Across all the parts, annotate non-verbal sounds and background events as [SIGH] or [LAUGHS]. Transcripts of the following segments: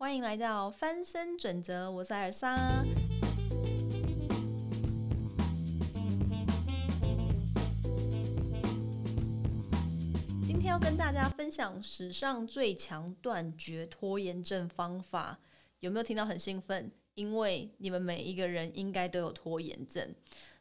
欢迎来到翻身准则，我是艾尔莎。今天要跟大家分享史上最强断绝拖延症方法，有没有听到很兴奋？因为你们每一个人应该都有拖延症。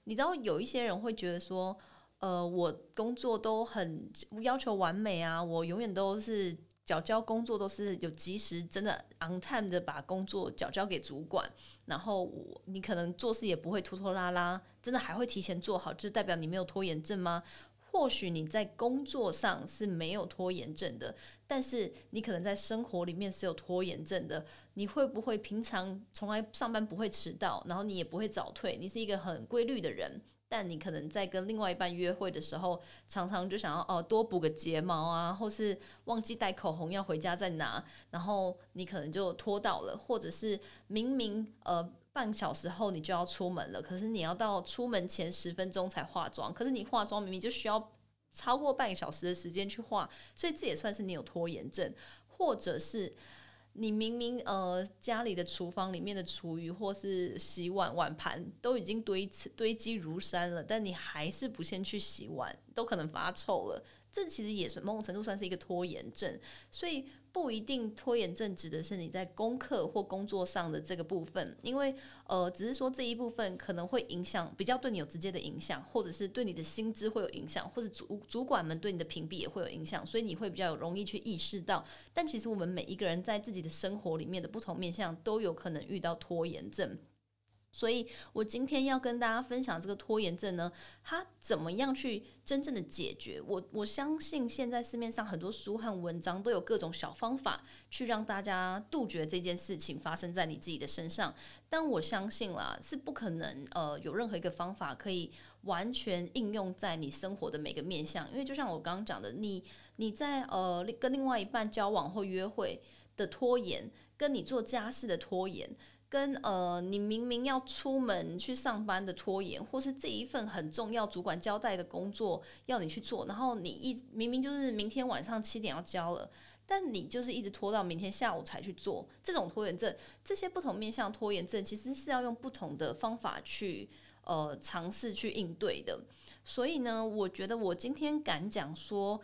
你知道有一些人会觉得说，呃，我工作都很要求完美啊，我永远都是。缴交工作都是有及时，真的 on time 的把工作缴交给主管，然后我你可能做事也不会拖拖拉拉，真的还会提前做好，就代表你没有拖延症吗？或许你在工作上是没有拖延症的，但是你可能在生活里面是有拖延症的。你会不会平常从来上班不会迟到，然后你也不会早退，你是一个很规律的人？但你可能在跟另外一半约会的时候，常常就想要哦多补个睫毛啊，或是忘记带口红要回家再拿，然后你可能就拖到了，或者是明明呃半小时后你就要出门了，可是你要到出门前十分钟才化妆，可是你化妆明明就需要超过半个小时的时间去化，所以这也算是你有拖延症，或者是。你明明呃家里的厨房里面的厨余或是洗碗碗盘都已经堆堆积如山了，但你还是不先去洗碗，都可能发臭了。这其实也是某种程度算是一个拖延症，所以不一定拖延症指的是你在功课或工作上的这个部分，因为呃，只是说这一部分可能会影响，比较对你有直接的影响，或者是对你的薪资会有影响，或者主主管们对你的屏蔽也会有影响，所以你会比较容易去意识到。但其实我们每一个人在自己的生活里面的不同面向都有可能遇到拖延症。所以我今天要跟大家分享这个拖延症呢，它怎么样去真正的解决？我我相信现在市面上很多书和文章都有各种小方法去让大家杜绝这件事情发生在你自己的身上。但我相信啦，是不可能呃有任何一个方法可以完全应用在你生活的每个面向，因为就像我刚刚讲的，你你在呃跟另外一半交往或约会的拖延，跟你做家事的拖延。跟呃，你明明要出门去上班的拖延，或是这一份很重要主管交代的工作要你去做，然后你一明明就是明天晚上七点要交了，但你就是一直拖到明天下午才去做，这种拖延症，这些不同面向拖延症，其实是要用不同的方法去呃尝试去应对的。所以呢，我觉得我今天敢讲说。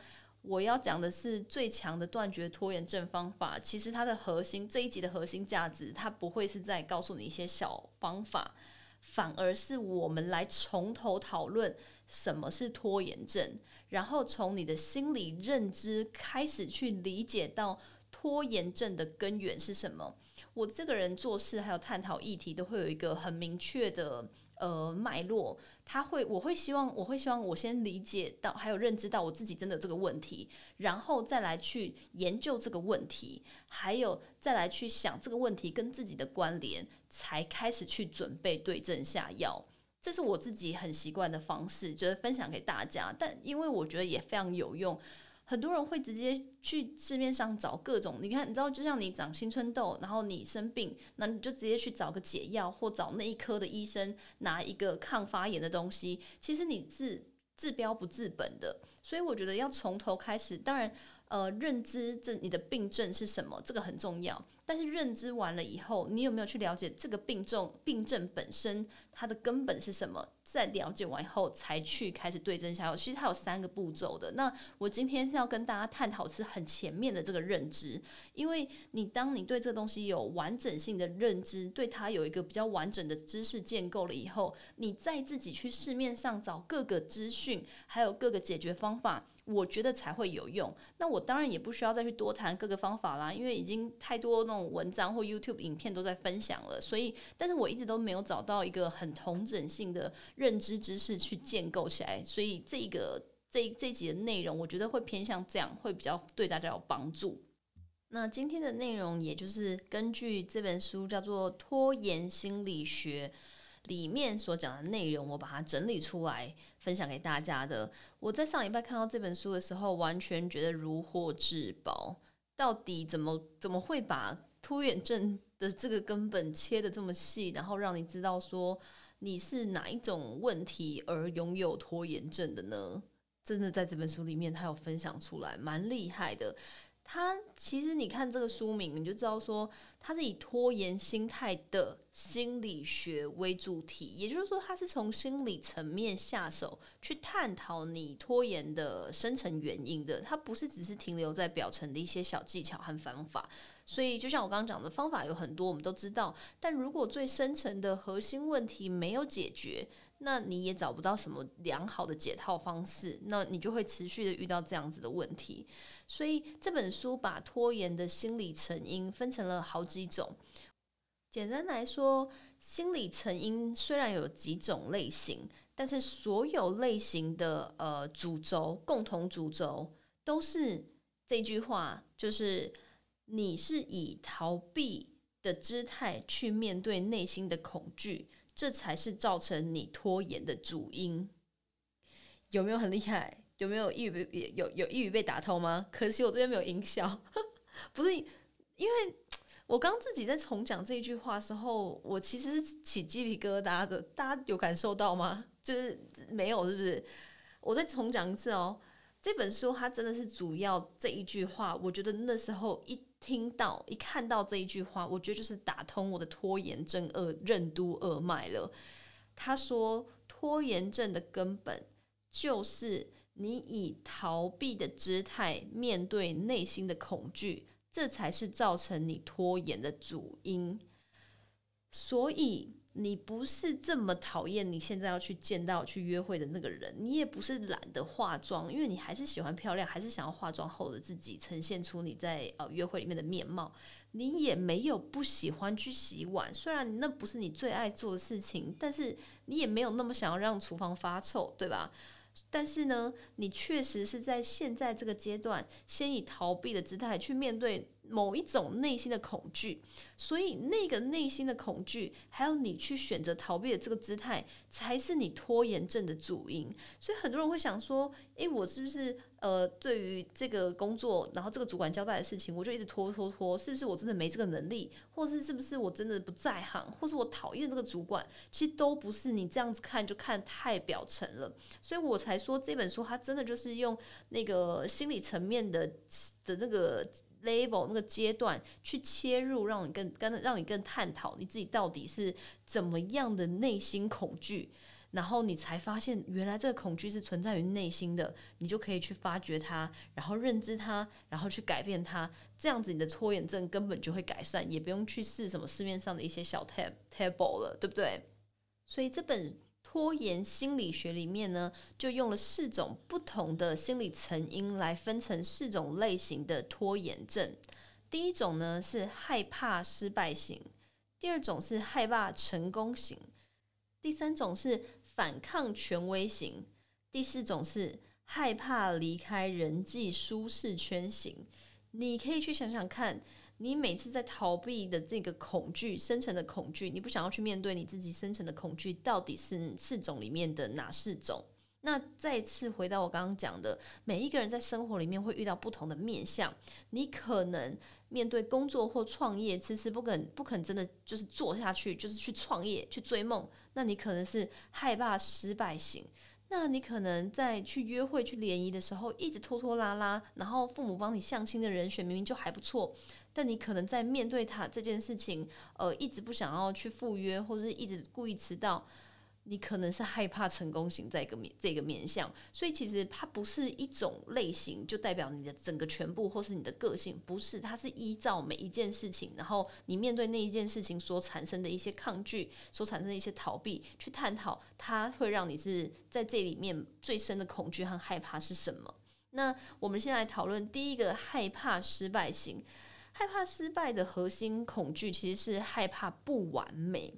我要讲的是最强的断绝拖延症方法。其实它的核心这一集的核心价值，它不会是在告诉你一些小方法，反而是我们来从头讨论什么是拖延症，然后从你的心理认知开始去理解到拖延症的根源是什么。我这个人做事还有探讨议题，都会有一个很明确的。呃，脉络，他会，我会希望，我会希望我先理解到，还有认知到我自己真的这个问题，然后再来去研究这个问题，还有再来去想这个问题跟自己的关联，才开始去准备对症下药。这是我自己很习惯的方式，觉得分享给大家，但因为我觉得也非常有用。很多人会直接去市面上找各种，你看，你知道，就像你长青春痘，然后你生病，那你就直接去找个解药，或找那一科的医生拿一个抗发炎的东西。其实你治治标不治本的，所以我觉得要从头开始。当然。呃，认知这你的病症是什么？这个很重要。但是认知完了以后，你有没有去了解这个病症？病症本身它的根本是什么？在了解完以后，才去开始对症下药。其实它有三个步骤的。那我今天是要跟大家探讨是很前面的这个认知，因为你当你对这个东西有完整性的认知，对它有一个比较完整的知识建构了以后，你再自己去市面上找各个资讯，还有各个解决方法。我觉得才会有用。那我当然也不需要再去多谈各个方法啦，因为已经太多那种文章或 YouTube 影片都在分享了。所以，但是我一直都没有找到一个很同整性的认知知识去建构起来。所以，这个这这集的内容，我觉得会偏向这样，会比较对大家有帮助。那今天的内容，也就是根据这本书叫做《拖延心理学》。里面所讲的内容，我把它整理出来分享给大家的。我在上礼拜看到这本书的时候，完全觉得如获至宝。到底怎么怎么会把拖延症的这个根本切的这么细，然后让你知道说你是哪一种问题而拥有拖延症的呢？真的在这本书里面，他有分享出来，蛮厉害的。他其实你看这个书名，你就知道说他是以拖延心态的心理学为主题，也就是说，他是从心理层面下手去探讨你拖延的深层原因的。它不是只是停留在表层的一些小技巧和方法。所以，就像我刚刚讲的方法有很多，我们都知道，但如果最深层的核心问题没有解决，那你也找不到什么良好的解套方式，那你就会持续的遇到这样子的问题。所以这本书把拖延的心理成因分成了好几种。简单来说，心理成因虽然有几种类型，但是所有类型的呃主轴、共同主轴都是这句话，就是你是以逃避的姿态去面对内心的恐惧。这才是造成你拖延的主因，有没有很厉害？有没有一语被有有一语被打透吗？[LAUGHS] 可惜我这边没有音效，[LAUGHS] 不是因为我刚自己在重讲这一句话时候，我其实是起鸡皮疙瘩的。大家有感受到吗？就是没有，是不是？我再重讲一次哦。这本书它真的是主要这一句话，我觉得那时候一。听到一看到这一句话，我觉得就是打通我的拖延症二任督二脉了。他说，拖延症的根本就是你以逃避的姿态面对内心的恐惧，这才是造成你拖延的主因。所以。你不是这么讨厌你现在要去见到去约会的那个人，你也不是懒得化妆，因为你还是喜欢漂亮，还是想要化妆后的自己呈现出你在呃约会里面的面貌。你也没有不喜欢去洗碗，虽然那不是你最爱做的事情，但是你也没有那么想要让厨房发臭，对吧？但是呢，你确实是在现在这个阶段，先以逃避的姿态去面对。某一种内心的恐惧，所以那个内心的恐惧，还有你去选择逃避的这个姿态，才是你拖延症的主因。所以很多人会想说：“诶，我是不是呃，对于这个工作，然后这个主管交代的事情，我就一直拖拖拖，是不是我真的没这个能力，或是是不是我真的不在行，或是我讨厌这个主管？其实都不是，你这样子看就看太表层了。所以我才说这本书它真的就是用那个心理层面的的那个。level 那个阶段去切入，让你更跟让你更探讨你自己到底是怎么样的内心恐惧，然后你才发现原来这个恐惧是存在于内心的，你就可以去发掘它，然后认知它，然后去改变它，这样子你的拖延症根本就会改善，也不用去试什么市面上的一些小 tab table 了，对不对？所以这本。拖延心理学里面呢，就用了四种不同的心理成因来分成四种类型的拖延症。第一种呢是害怕失败型，第二种是害怕成功型，第三种是反抗权威型，第四种是害怕离开人际舒适圈型。你可以去想想看。你每次在逃避的这个恐惧、深层的恐惧，你不想要去面对你自己深层的恐惧，到底是四种里面的哪四种？那再次回到我刚刚讲的，每一个人在生活里面会遇到不同的面相。你可能面对工作或创业，迟迟不肯不肯真的就是做下去，就是去创业去追梦。那你可能是害怕失败型。那你可能在去约会、去联谊的时候，一直拖拖拉拉，然后父母帮你相亲的人选明明就还不错。但你可能在面对他这件事情，呃，一直不想要去赴约，或者是一直故意迟到，你可能是害怕成功型这个面这个面相，所以其实它不是一种类型，就代表你的整个全部或是你的个性，不是，它是依照每一件事情，然后你面对那一件事情所产生的一些抗拒，所产生的一些逃避，去探讨它会让你是在这里面最深的恐惧和害怕是什么。那我们先来讨论第一个害怕失败型。害怕失败的核心恐惧其实是害怕不完美。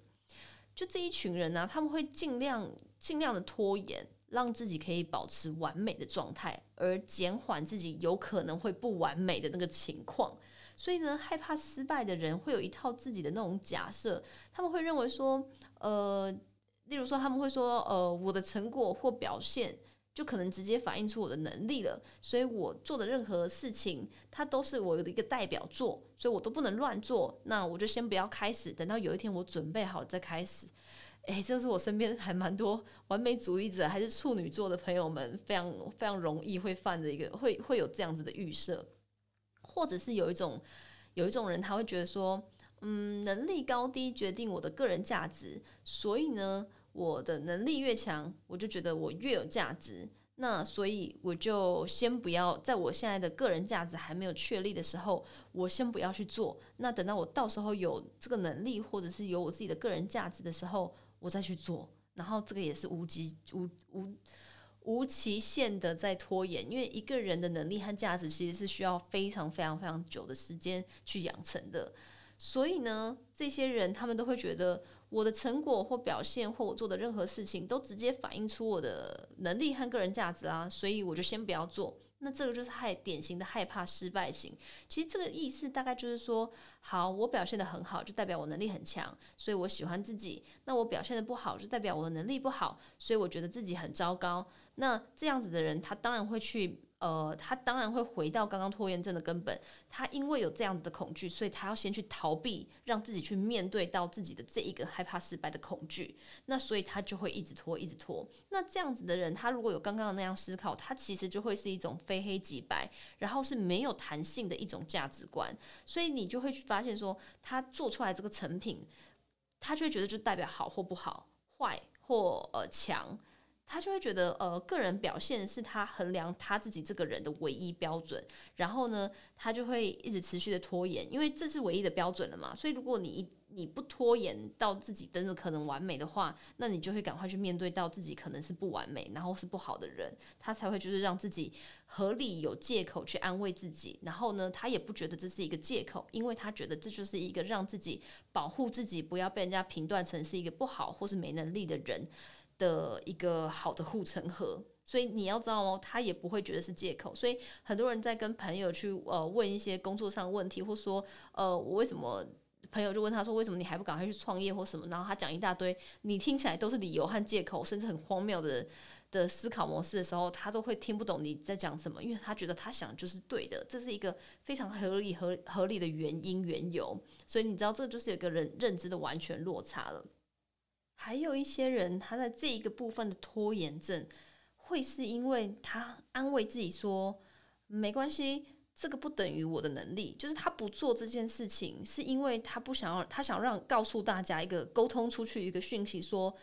就这一群人呢，他们会尽量尽量的拖延，让自己可以保持完美的状态，而减缓自己有可能会不完美的那个情况。所以呢，害怕失败的人会有一套自己的那种假设，他们会认为说，呃，例如说他们会说，呃，我的成果或表现。就可能直接反映出我的能力了，所以我做的任何事情，它都是我的一个代表作，所以我都不能乱做。那我就先不要开始，等到有一天我准备好再开始。诶，这是我身边还蛮多完美主义者还是处女座的朋友们非常非常容易会犯的一个，会会有这样子的预设。或者是有一种有一种人他会觉得说，嗯，能力高低决定我的个人价值，所以呢，我的能力越强，我就觉得我越有价值。那所以我就先不要，在我现在的个人价值还没有确立的时候，我先不要去做。那等到我到时候有这个能力，或者是有我自己的个人价值的时候，我再去做。然后这个也是无极无无无期限的在拖延，因为一个人的能力和价值其实是需要非常非常非常久的时间去养成的。所以呢，这些人他们都会觉得。我的成果或表现或我做的任何事情，都直接反映出我的能力和个人价值啊，所以我就先不要做。那这个就是害典型的害怕失败型。其实这个意思大概就是说，好，我表现的很好，就代表我能力很强，所以我喜欢自己。那我表现的不好，就代表我的能力不好，所以我觉得自己很糟糕。那这样子的人，他当然会去。呃，他当然会回到刚刚拖延症的根本。他因为有这样子的恐惧，所以他要先去逃避，让自己去面对到自己的这一个害怕失败的恐惧。那所以他就会一直拖，一直拖。那这样子的人，他如果有刚刚的那样思考，他其实就会是一种非黑即白，然后是没有弹性的一种价值观。所以你就会去发现说，他做出来这个成品，他就会觉得就代表好或不好，坏或呃强。他就会觉得，呃，个人表现是他衡量他自己这个人的唯一标准，然后呢，他就会一直持续的拖延，因为这是唯一的标准了嘛。所以，如果你你不拖延到自己真的可能完美的话，那你就会赶快去面对到自己可能是不完美，然后是不好的人，他才会就是让自己合理有借口去安慰自己。然后呢，他也不觉得这是一个借口，因为他觉得这就是一个让自己保护自己不要被人家评断成是一个不好或是没能力的人。的一个好的护城河，所以你要知道哦，他也不会觉得是借口。所以很多人在跟朋友去呃问一些工作上问题，或说呃我为什么朋友就问他说为什么你还不赶快去创业或什么，然后他讲一大堆，你听起来都是理由和借口，甚至很荒谬的的思考模式的时候，他都会听不懂你在讲什么，因为他觉得他想就是对的，这是一个非常合理合合理的原因缘由。所以你知道，这就是有个人认知的完全落差了。还有一些人，他在这一个部分的拖延症，会是因为他安慰自己说没关系，这个不等于我的能力，就是他不做这件事情，是因为他不想要，他想让告诉大家一个沟通出去一个讯息说。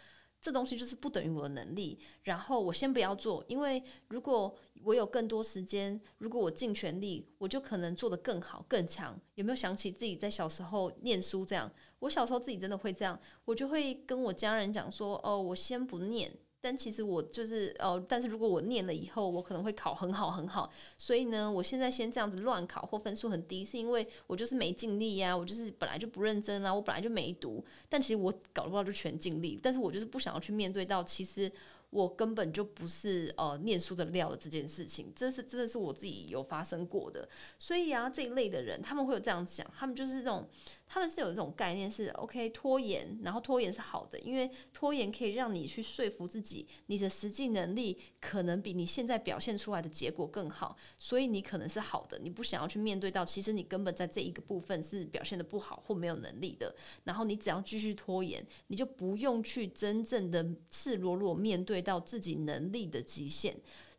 这东西就是不等于我的能力，然后我先不要做，因为如果我有更多时间，如果我尽全力，我就可能做得更好、更强。有没有想起自己在小时候念书这样？我小时候自己真的会这样，我就会跟我家人讲说：“哦，我先不念。”但其实我就是呃，但是如果我念了以后，我可能会考很好很好，所以呢，我现在先这样子乱考或分数很低，是因为我就是没尽力呀，我就是本来就不认真啊，我本来就没读，但其实我搞不好就全尽力，但是我就是不想要去面对到其实。我根本就不是呃念书的料的这件事情，这是真的是我自己有发生过的。所以啊，这一类的人他们会有这样想，他们就是这种，他们是有这种概念是 OK 拖延，然后拖延是好的，因为拖延可以让你去说服自己，你的实际能力可能比你现在表现出来的结果更好，所以你可能是好的，你不想要去面对到，其实你根本在这一个部分是表现的不好或没有能力的，然后你只要继续拖延，你就不用去真正的赤裸裸面对。到自己能力的极限，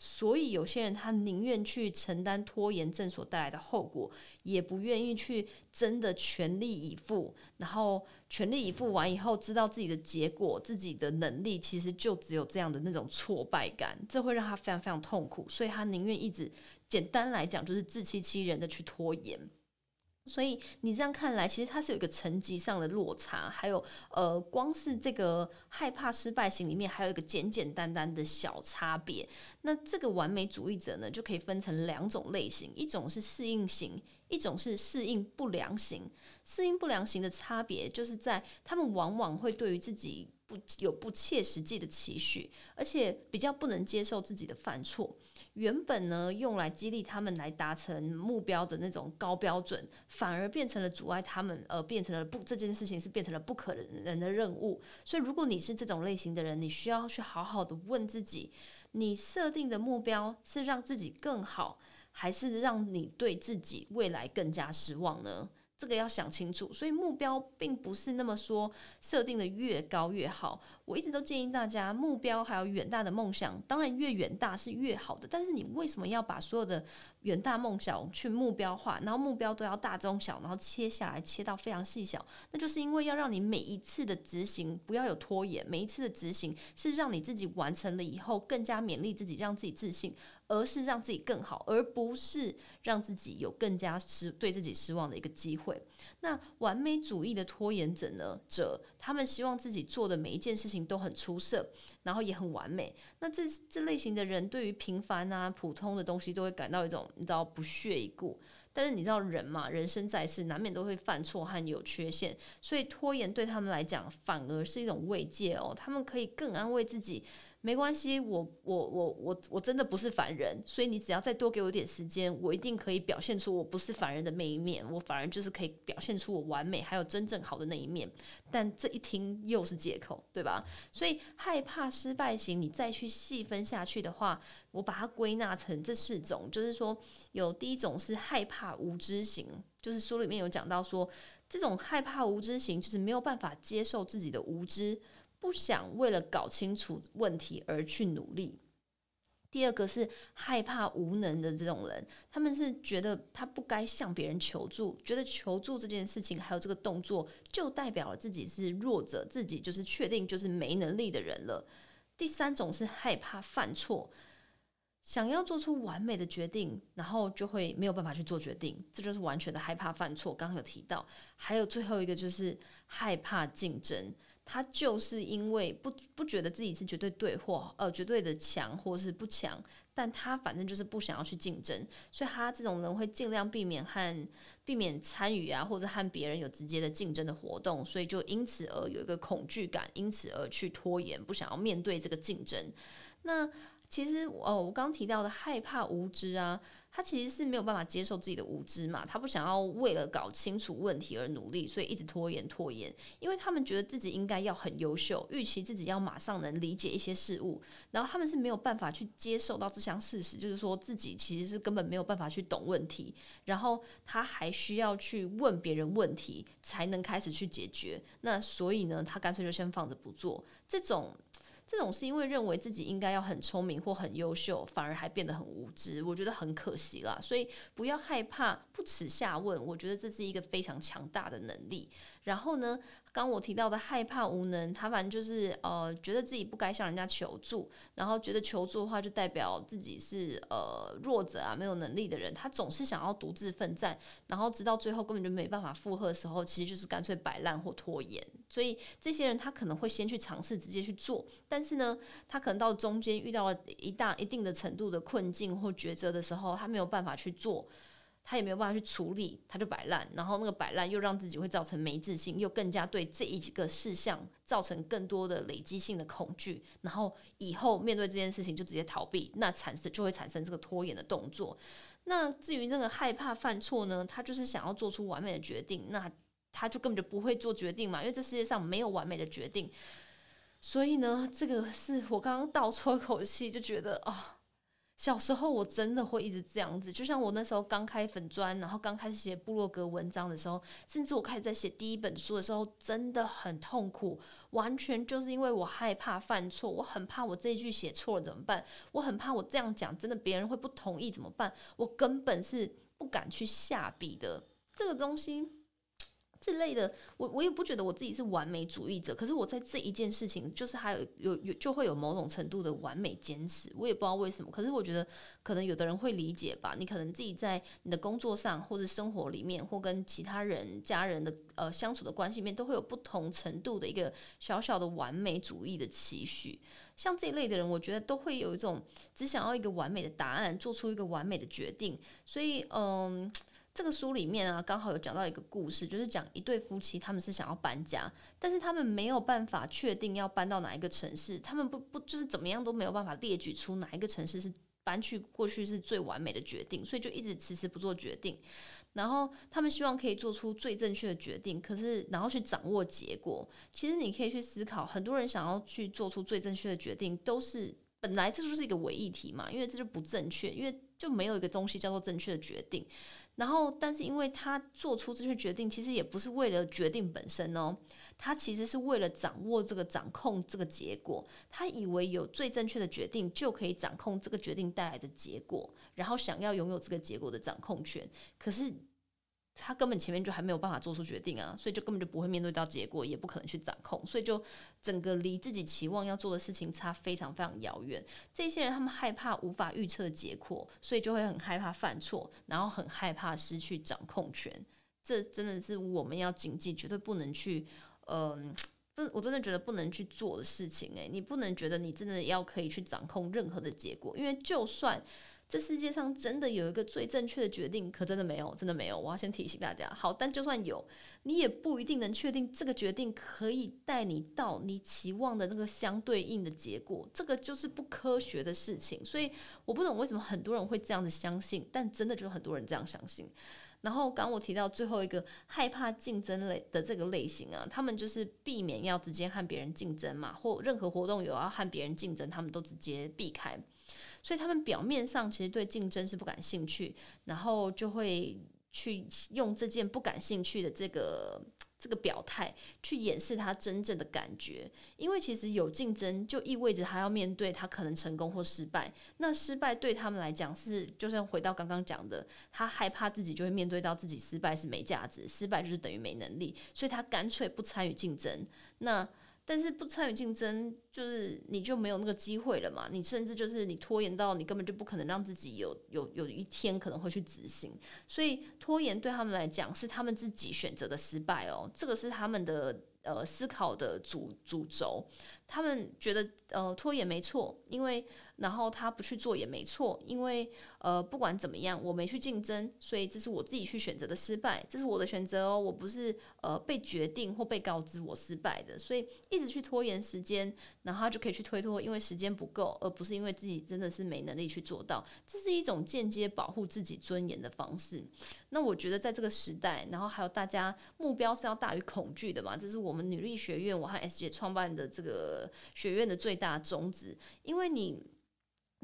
所以有些人他宁愿去承担拖延症所带来的后果，也不愿意去真的全力以赴。然后全力以赴完以后，知道自己的结果，自己的能力其实就只有这样的那种挫败感，这会让他非常非常痛苦。所以他宁愿一直，简单来讲就是自欺欺人的去拖延。所以你这样看来，其实它是有一个层级上的落差，还有呃，光是这个害怕失败型里面，还有一个简简单单的小差别。那这个完美主义者呢，就可以分成两种类型，一种是适应型，一种是适应不良型。适应不良型的差别，就是在他们往往会对于自己不有不切实际的期许，而且比较不能接受自己的犯错。原本呢，用来激励他们来达成目标的那种高标准，反而变成了阻碍他们，而变成了不这件事情是变成了不可能的任务。所以，如果你是这种类型的人，你需要去好好的问自己：你设定的目标是让自己更好，还是让你对自己未来更加失望呢？这个要想清楚，所以目标并不是那么说设定的越高越好。我一直都建议大家，目标还有远大的梦想，当然越远大是越好的。但是你为什么要把所有的远大梦想去目标化，然后目标都要大中小，然后切下来切到非常细小？那就是因为要让你每一次的执行不要有拖延，每一次的执行是让你自己完成了以后更加勉励自己，让自己自信。而是让自己更好，而不是让自己有更加失对自己失望的一个机会。那完美主义的拖延者呢？者他们希望自己做的每一件事情都很出色，然后也很完美。那这这类型的人对于平凡啊、普通的东西都会感到一种你知道不屑一顾。但是你知道人嘛，人生在世难免都会犯错和有缺陷，所以拖延对他们来讲反而是一种慰藉哦。他们可以更安慰自己。没关系，我我我我我真的不是凡人，所以你只要再多给我点时间，我一定可以表现出我不是凡人的那一面。我反而就是可以表现出我完美还有真正好的那一面。但这一听又是借口，对吧？所以害怕失败型，你再去细分下去的话，我把它归纳成这四种，就是说有第一种是害怕无知型，就是书里面有讲到说，这种害怕无知型就是没有办法接受自己的无知。不想为了搞清楚问题而去努力。第二个是害怕无能的这种人，他们是觉得他不该向别人求助，觉得求助这件事情还有这个动作就代表了自己是弱者，自己就是确定就是没能力的人了。第三种是害怕犯错，想要做出完美的决定，然后就会没有办法去做决定，这就是完全的害怕犯错。刚刚有提到，还有最后一个就是害怕竞争。他就是因为不不觉得自己是绝对对或呃绝对的强或是不强，但他反正就是不想要去竞争，所以他这种人会尽量避免和避免参与啊，或者和别人有直接的竞争的活动，所以就因此而有一个恐惧感，因此而去拖延，不想要面对这个竞争。那其实哦，我刚提到的害怕无知啊。他其实是没有办法接受自己的无知嘛，他不想要为了搞清楚问题而努力，所以一直拖延拖延。因为他们觉得自己应该要很优秀，预期自己要马上能理解一些事物，然后他们是没有办法去接受到这项事实，就是说自己其实是根本没有办法去懂问题，然后他还需要去问别人问题才能开始去解决。那所以呢，他干脆就先放着不做。这种。这种是因为认为自己应该要很聪明或很优秀，反而还变得很无知，我觉得很可惜啦。所以不要害怕，不耻下问，我觉得这是一个非常强大的能力。然后呢？刚我提到的害怕无能，他反正就是呃，觉得自己不该向人家求助，然后觉得求助的话就代表自己是呃弱者啊，没有能力的人。他总是想要独自奋战，然后直到最后根本就没办法负荷的时候，其实就是干脆摆烂或拖延。所以这些人他可能会先去尝试直接去做，但是呢，他可能到中间遇到了一大一定的程度的困境或抉择的时候，他没有办法去做。他也没有办法去处理，他就摆烂，然后那个摆烂又让自己会造成没自信，又更加对这一个事项造成更多的累积性的恐惧，然后以后面对这件事情就直接逃避，那产生就会产生这个拖延的动作。那至于那个害怕犯错呢，他就是想要做出完美的决定，那他就根本就不会做决定嘛，因为这世界上没有完美的决定。所以呢，这个是我刚刚倒抽口气，就觉得啊。小时候我真的会一直这样子，就像我那时候刚开粉砖，然后刚开始写部落格文章的时候，甚至我开始在写第一本书的时候，真的很痛苦，完全就是因为我害怕犯错，我很怕我这一句写错了怎么办？我很怕我这样讲真的别人会不同意怎么办？我根本是不敢去下笔的，这个东西。这类的，我我也不觉得我自己是完美主义者，可是我在这一件事情，就是还有有有就会有某种程度的完美坚持，我也不知道为什么，可是我觉得可能有的人会理解吧。你可能自己在你的工作上或者生活里面，或跟其他人、家人的呃相处的关系面，都会有不同程度的一个小小的完美主义的期许。像这一类的人，我觉得都会有一种只想要一个完美的答案，做出一个完美的决定，所以嗯。这个书里面啊，刚好有讲到一个故事，就是讲一对夫妻，他们是想要搬家，但是他们没有办法确定要搬到哪一个城市，他们不不就是怎么样都没有办法列举出哪一个城市是搬去过去是最完美的决定，所以就一直迟迟不做决定。然后他们希望可以做出最正确的决定，可是然后去掌握结果。其实你可以去思考，很多人想要去做出最正确的决定，都是本来这就是一个伪议题嘛，因为这就不正确，因为就没有一个东西叫做正确的决定。然后，但是因为他做出这些决定，其实也不是为了决定本身哦，他其实是为了掌握这个掌控这个结果。他以为有最正确的决定就可以掌控这个决定带来的结果，然后想要拥有这个结果的掌控权。可是。他根本前面就还没有办法做出决定啊，所以就根本就不会面对到结果，也不可能去掌控，所以就整个离自己期望要做的事情差非常非常遥远。这些人他们害怕无法预测结果，所以就会很害怕犯错，然后很害怕失去掌控权。这真的是我们要谨记，绝对不能去，嗯，不，我真的觉得不能去做的事情。诶，你不能觉得你真的要可以去掌控任何的结果，因为就算。这世界上真的有一个最正确的决定，可真的没有，真的没有。我要先提醒大家，好，但就算有，你也不一定能确定这个决定可以带你到你期望的那个相对应的结果，这个就是不科学的事情。所以我不懂为什么很多人会这样子相信，但真的就很多人这样相信。然后刚我提到最后一个害怕竞争类的这个类型啊，他们就是避免要直接和别人竞争嘛，或任何活动有要和别人竞争，他们都直接避开。所以他们表面上其实对竞争是不感兴趣，然后就会去用这件不感兴趣的这个这个表态去掩饰他真正的感觉。因为其实有竞争就意味着他要面对他可能成功或失败。那失败对他们来讲是，就像回到刚刚讲的，他害怕自己就会面对到自己失败是没价值，失败就是等于没能力，所以他干脆不参与竞争。那但是不参与竞争，就是你就没有那个机会了嘛？你甚至就是你拖延到你根本就不可能让自己有有有一天可能会去执行，所以拖延对他们来讲是他们自己选择的失败哦，这个是他们的呃思考的主主轴，他们觉得呃拖延没错，因为。然后他不去做也没错，因为呃不管怎么样，我没去竞争，所以这是我自己去选择的失败，这是我的选择哦，我不是呃被决定或被告知我失败的，所以一直去拖延时间，然后他就可以去推脱，因为时间不够，而不是因为自己真的是没能力去做到，这是一种间接保护自己尊严的方式。那我觉得在这个时代，然后还有大家目标是要大于恐惧的嘛，这是我们女力学院我和 S 姐创办的这个学院的最大宗旨，因为你。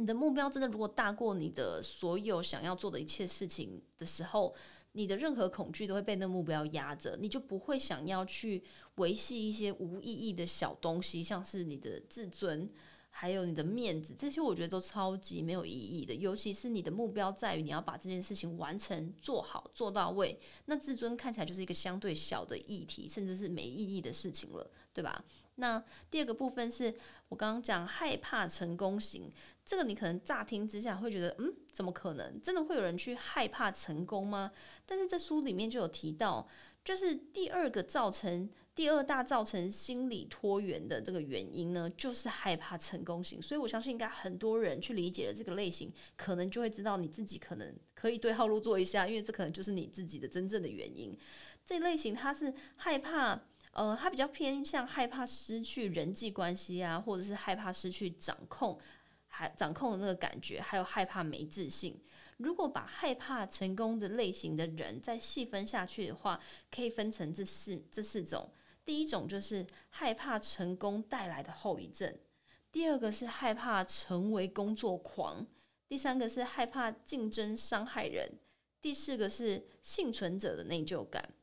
你的目标真的如果大过你的所有想要做的一切事情的时候，你的任何恐惧都会被那目标压着，你就不会想要去维系一些无意义的小东西，像是你的自尊，还有你的面子，这些我觉得都超级没有意义的。尤其是你的目标在于你要把这件事情完成、做好、做到位，那自尊看起来就是一个相对小的议题，甚至是没意义的事情了，对吧？那第二个部分是我刚刚讲害怕成功型，这个你可能乍听之下会觉得，嗯，怎么可能？真的会有人去害怕成功吗？但是这书里面就有提到，就是第二个造成第二大造成心理拖延的这个原因呢，就是害怕成功型。所以我相信应该很多人去理解了这个类型，可能就会知道你自己可能可以对号入座一下，因为这可能就是你自己的真正的原因。这类型它是害怕。呃，他比较偏向害怕失去人际关系啊，或者是害怕失去掌控，还掌控的那个感觉，还有害怕没自信。如果把害怕成功的类型的人再细分下去的话，可以分成这四这四种。第一种就是害怕成功带来的后遗症，第二个是害怕成为工作狂，第三个是害怕竞争伤害人，第四个是幸存者的内疚感。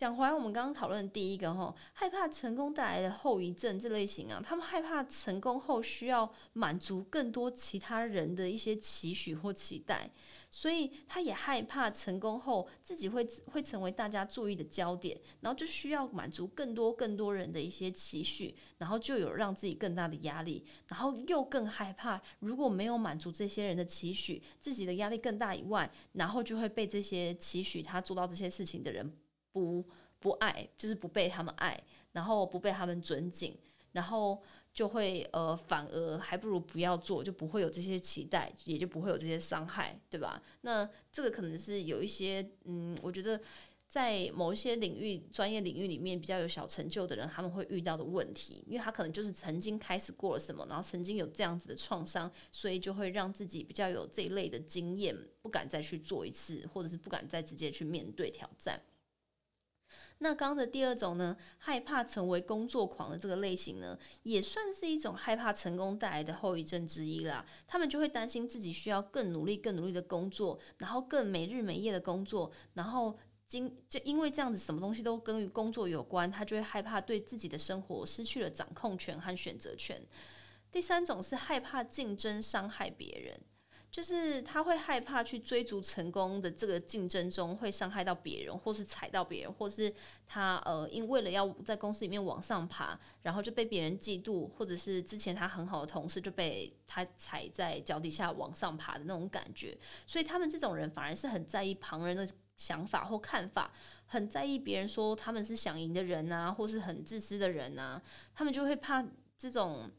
讲回来，我们刚刚讨论第一个哈，害怕成功带来的后遗症这类型啊，他们害怕成功后需要满足更多其他人的一些期许或期待，所以他也害怕成功后自己会会成为大家注意的焦点，然后就需要满足更多更多人的一些期许，然后就有让自己更大的压力，然后又更害怕如果没有满足这些人的期许，自己的压力更大以外，然后就会被这些期许他做到这些事情的人。不不爱，就是不被他们爱，然后不被他们尊敬，然后就会呃，反而还不如不要做，就不会有这些期待，也就不会有这些伤害，对吧？那这个可能是有一些嗯，我觉得在某一些领域、专业领域里面比较有小成就的人，他们会遇到的问题，因为他可能就是曾经开始过了什么，然后曾经有这样子的创伤，所以就会让自己比较有这一类的经验，不敢再去做一次，或者是不敢再直接去面对挑战。那刚刚的第二种呢，害怕成为工作狂的这个类型呢，也算是一种害怕成功带来的后遗症之一啦。他们就会担心自己需要更努力、更努力的工作，然后更没日没夜的工作，然后经就因为这样子，什么东西都跟工作有关，他就会害怕对自己的生活失去了掌控权和选择权。第三种是害怕竞争伤害别人。就是他会害怕去追逐成功的这个竞争中会伤害到别人，或是踩到别人，或是他呃因为了要在公司里面往上爬，然后就被别人嫉妒，或者是之前他很好的同事就被他踩在脚底下往上爬的那种感觉。所以他们这种人反而是很在意旁人的想法或看法，很在意别人说他们是想赢的人啊，或是很自私的人啊，他们就会怕这种。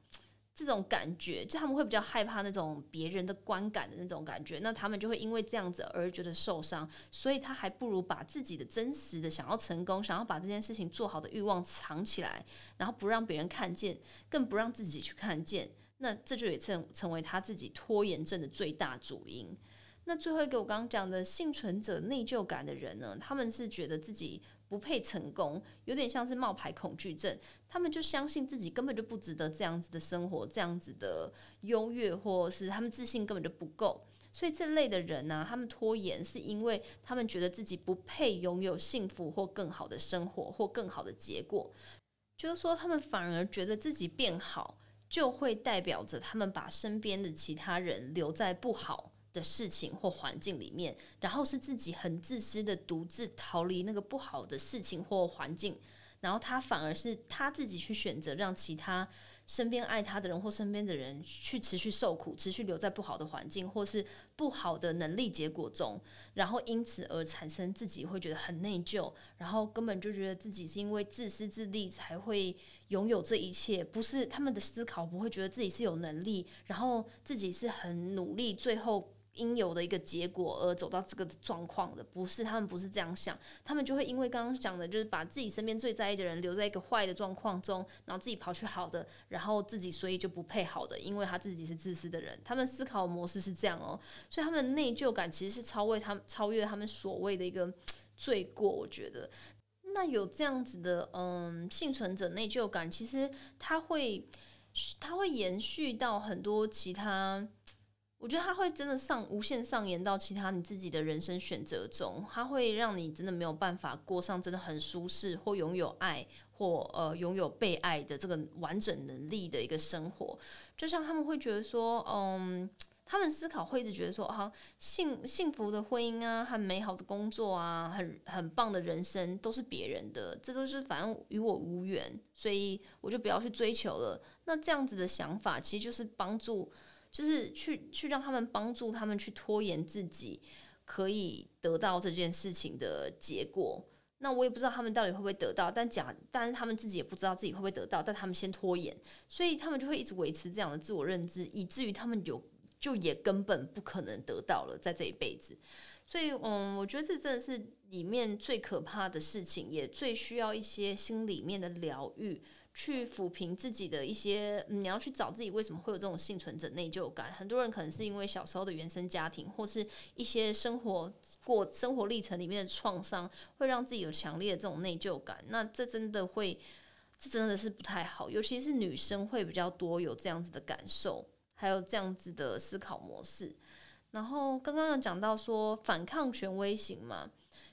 这种感觉，就他们会比较害怕那种别人的观感的那种感觉，那他们就会因为这样子而觉得受伤，所以他还不如把自己的真实的想要成功、想要把这件事情做好的欲望藏起来，然后不让别人看见，更不让自己去看见，那这就也成成为他自己拖延症的最大主因。那最后一个我刚刚讲的幸存者内疚感的人呢，他们是觉得自己。不配成功，有点像是冒牌恐惧症。他们就相信自己根本就不值得这样子的生活，这样子的优越，或是他们自信根本就不够。所以这类的人呢，他们拖延是因为他们觉得自己不配拥有幸福或更好的生活或更好的结果。就是说，他们反而觉得自己变好，就会代表着他们把身边的其他人留在不好。的事情或环境里面，然后是自己很自私的独自逃离那个不好的事情或环境，然后他反而是他自己去选择让其他。身边爱他的人或身边的人去持续受苦，持续留在不好的环境或是不好的能力结果中，然后因此而产生自己会觉得很内疚，然后根本就觉得自己是因为自私自利才会拥有这一切，不是他们的思考不会觉得自己是有能力，然后自己是很努力，最后。应有的一个结果而走到这个状况的，不是他们不是这样想，他们就会因为刚刚讲的，就是把自己身边最在意的人留在一个坏的状况中，然后自己跑去好的，然后自己所以就不配好的，因为他自己是自私的人，他们思考模式是这样哦，所以他们内疚感其实是超越他们超越他们所谓的一个罪过，我觉得，那有这样子的嗯幸存者内疚感，其实他会他会延续到很多其他。我觉得它会真的上无限上延到其他你自己的人生选择中，它会让你真的没有办法过上真的很舒适或拥有爱或呃拥有被爱的这个完整能力的一个生活。就像他们会觉得说，嗯，他们思考会一直觉得说，哈，幸幸福的婚姻啊，很美好的工作啊，很很棒的人生都是别人的，这都是反正与我无缘，所以我就不要去追求了。那这样子的想法其实就是帮助。就是去去让他们帮助他们去拖延自己可以得到这件事情的结果。那我也不知道他们到底会不会得到，但假，但是他们自己也不知道自己会不会得到，但他们先拖延，所以他们就会一直维持这样的自我认知，以至于他们有就也根本不可能得到了在这一辈子。所以，嗯，我觉得这真的是里面最可怕的事情，也最需要一些心里面的疗愈。去抚平自己的一些，你要去找自己为什么会有这种幸存者内疚感。很多人可能是因为小时候的原生家庭，或是一些生活过生活历程里面的创伤，会让自己有强烈的这种内疚感。那这真的会，这真的是不太好。尤其是女生会比较多有这样子的感受，还有这样子的思考模式。然后刚刚有讲到说反抗权威型嘛。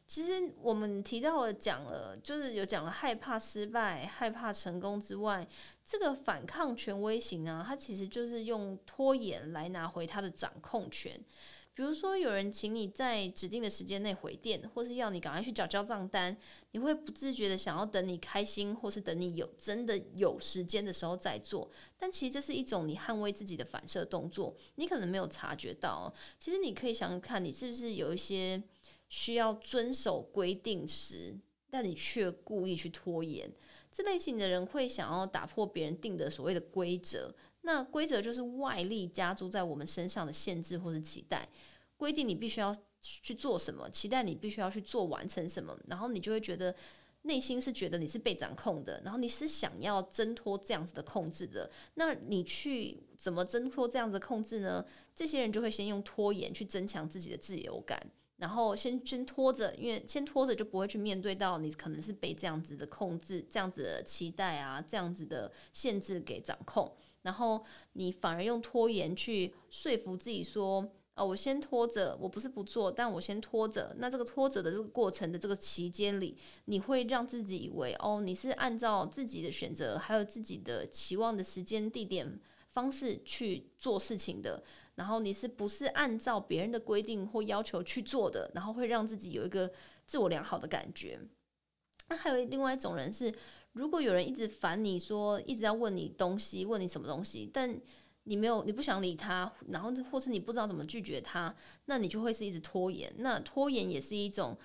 其实我们提到了讲了，就是有讲了害怕失败、害怕成功之外，这个反抗权威型啊，它其实就是用拖延来拿回它的掌控权。比如说，有人请你在指定的时间内回电，或是要你赶快去缴交账单，你会不自觉的想要等你开心，或是等你有真的有时间的时候再做。但其实这是一种你捍卫自己的反射动作，你可能没有察觉到。其实你可以想想看，你是不是有一些。需要遵守规定时，但你却故意去拖延，这类型的人会想要打破别人定的所谓的规则。那规则就是外力加诸在我们身上的限制或是期待，规定你必须要去做什么，期待你必须要去做完成什么，然后你就会觉得内心是觉得你是被掌控的，然后你是想要挣脱这样子的控制的。那你去怎么挣脱这样子的控制呢？这些人就会先用拖延去增强自己的自由感。然后先先拖着，因为先拖着就不会去面对到你可能是被这样子的控制、这样子的期待啊、这样子的限制给掌控，然后你反而用拖延去说服自己说。哦，我先拖着，我不是不做，但我先拖着。那这个拖着的这个过程的这个期间里，你会让自己以为，哦，你是按照自己的选择，还有自己的期望的时间、地点、方式去做事情的。然后你是不是按照别人的规定或要求去做的？然后会让自己有一个自我良好的感觉。那还有另外一种人是，如果有人一直烦你说，一直要问你东西，问你什么东西，但你没有，你不想理他，然后或是你不知道怎么拒绝他，那你就会是一直拖延。那拖延也是一种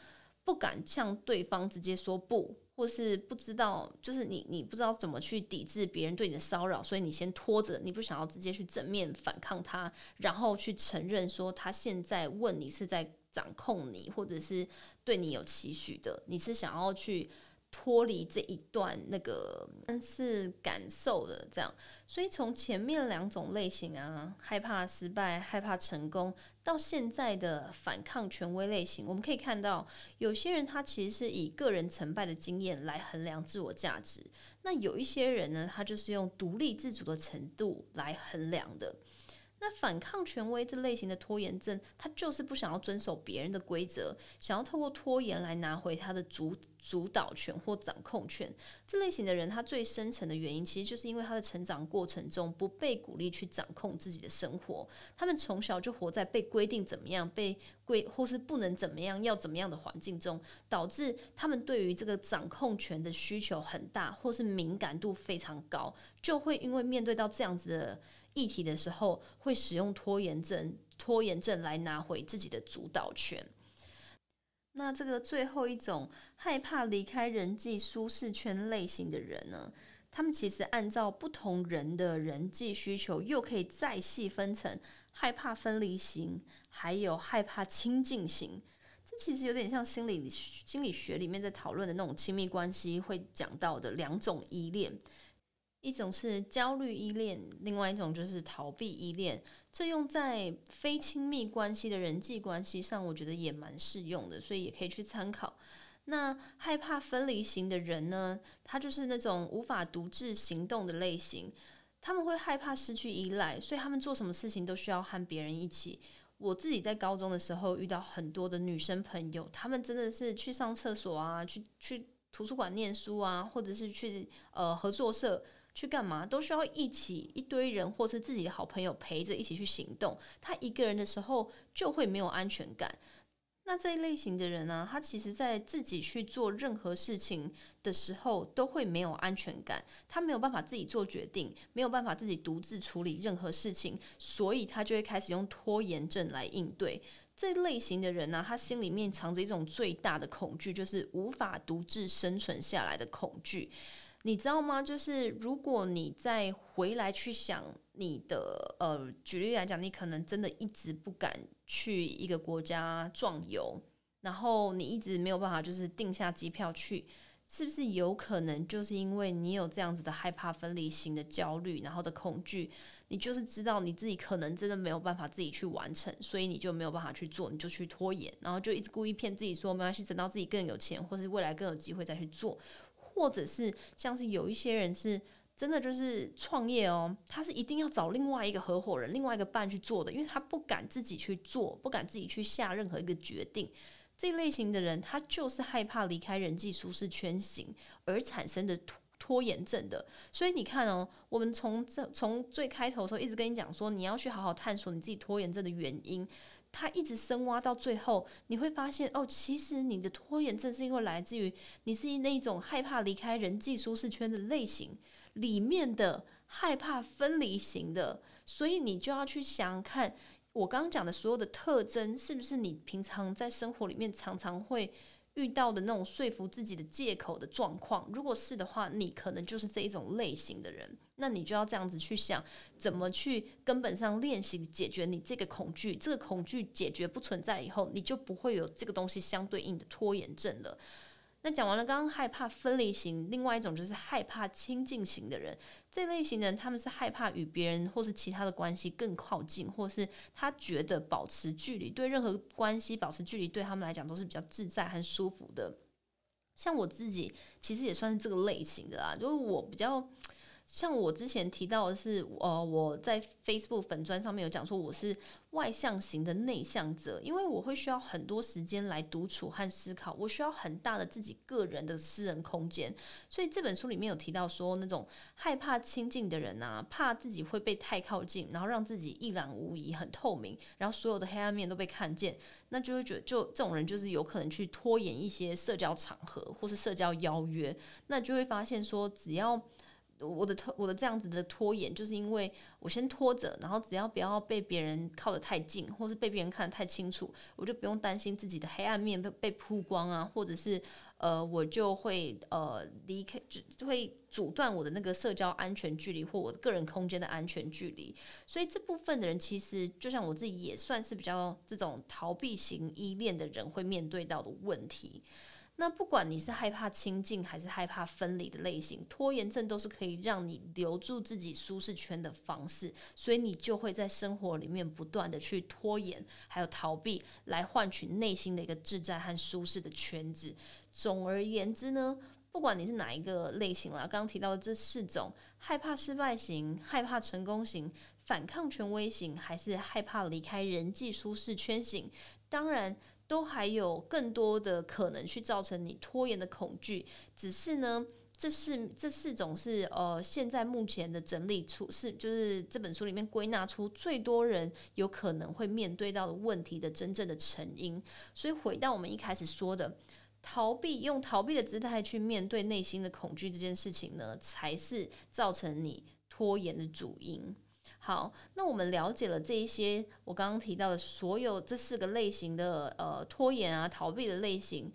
不敢向对方直接说不，或是不知道，就是你你不知道怎么去抵制别人对你的骚扰，所以你先拖着，你不想要直接去正面反抗他，然后去承认说他现在问你是在掌控你，或者是对你有期许的，你是想要去。脱离这一段那个是感受的，这样，所以从前面两种类型啊，害怕失败、害怕成功，到现在的反抗权威类型，我们可以看到，有些人他其实是以个人成败的经验来衡量自我价值，那有一些人呢，他就是用独立自主的程度来衡量的。那反抗权威这类型的拖延症，他就是不想要遵守别人的规则，想要透过拖延来拿回他的主主导权或掌控权。这类型的人，他最深层的原因，其实就是因为他的成长过程中不被鼓励去掌控自己的生活。他们从小就活在被规定怎么样、被规或是不能怎么样、要怎么样的环境中，导致他们对于这个掌控权的需求很大，或是敏感度非常高，就会因为面对到这样子的。议题的时候，会使用拖延症、拖延症来拿回自己的主导权。那这个最后一种害怕离开人际舒适圈类型的人呢？他们其实按照不同人的人际需求，又可以再细分成害怕分离型，还有害怕亲近型。这其实有点像心理心理学里面在讨论的那种亲密关系会讲到的两种依恋。一种是焦虑依恋，另外一种就是逃避依恋。这用在非亲密关系的人际关系上，我觉得也蛮适用的，所以也可以去参考。那害怕分离型的人呢，他就是那种无法独自行动的类型，他们会害怕失去依赖，所以他们做什么事情都需要和别人一起。我自己在高中的时候遇到很多的女生朋友，她们真的是去上厕所啊，去去图书馆念书啊，或者是去呃合作社。去干嘛都需要一起一堆人，或是自己的好朋友陪着一起去行动。他一个人的时候就会没有安全感。那这一类型的人呢，他其实在自己去做任何事情的时候都会没有安全感。他没有办法自己做决定，没有办法自己独自处理任何事情，所以他就会开始用拖延症来应对。这类型的人呢，他心里面藏着一种最大的恐惧，就是无法独自生存下来的恐惧。你知道吗？就是如果你再回来去想你的呃，举例来讲，你可能真的一直不敢去一个国家壮游，然后你一直没有办法就是定下机票去，是不是有可能就是因为你有这样子的害怕分离型的焦虑，然后的恐惧，你就是知道你自己可能真的没有办法自己去完成，所以你就没有办法去做，你就去拖延，然后就一直故意骗自己说没关系，等到自己更有钱，或是未来更有机会再去做。或者是像是有一些人是真的就是创业哦，他是一定要找另外一个合伙人、另外一个伴去做的，因为他不敢自己去做，不敢自己去下任何一个决定。这类型的人，他就是害怕离开人际舒适圈型而产生的拖拖延症的。所以你看哦，我们从这从最开头的时候一直跟你讲说，你要去好好探索你自己拖延症的原因。他一直深挖到最后，你会发现哦，其实你的拖延症是因为来自于你是那一种害怕离开人际舒适圈的类型里面的害怕分离型的，所以你就要去想看我刚刚讲的所有的特征，是不是你平常在生活里面常常会。遇到的那种说服自己的借口的状况，如果是的话，你可能就是这一种类型的人。那你就要这样子去想，怎么去根本上练习解决你这个恐惧。这个恐惧解决不存在以后，你就不会有这个东西相对应的拖延症了。那讲完了，刚刚害怕分离型，另外一种就是害怕亲近型的人。这类型的人，他们是害怕与别人或是其他的关系更靠近，或是他觉得保持距离，对任何关系保持距离，对他们来讲都是比较自在和舒服的。像我自己，其实也算是这个类型的啦，就是我比较。像我之前提到的是，呃，我在 Facebook 粉砖上面有讲说我是外向型的内向者，因为我会需要很多时间来独处和思考，我需要很大的自己个人的私人空间。所以这本书里面有提到说，那种害怕亲近的人啊，怕自己会被太靠近，然后让自己一览无遗、很透明，然后所有的黑暗面都被看见，那就会觉得，就这种人就是有可能去拖延一些社交场合或是社交邀约，那就会发现说，只要我的拖我的这样子的拖延，就是因为我先拖着，然后只要不要被别人靠得太近，或是被别人看得太清楚，我就不用担心自己的黑暗面被被曝光啊，或者是呃，我就会呃离开，就就会阻断我的那个社交安全距离或我个人空间的安全距离。所以这部分的人，其实就像我自己，也算是比较这种逃避型依恋的人会面对到的问题。那不管你是害怕亲近还是害怕分离的类型，拖延症都是可以让你留住自己舒适圈的方式，所以你就会在生活里面不断的去拖延，还有逃避，来换取内心的一个自在和舒适的圈子。总而言之呢，不管你是哪一个类型啦，刚刚提到的这四种，害怕失败型、害怕成功型、反抗权威型，还是害怕离开人际舒适圈型，当然。都还有更多的可能去造成你拖延的恐惧，只是呢，这是这四种是呃，现在目前的整理出是就是这本书里面归纳出最多人有可能会面对到的问题的真正的成因。所以回到我们一开始说的，逃避用逃避的姿态去面对内心的恐惧这件事情呢，才是造成你拖延的主因。好，那我们了解了这一些我刚刚提到的所有这四个类型的呃拖延啊逃避的类型，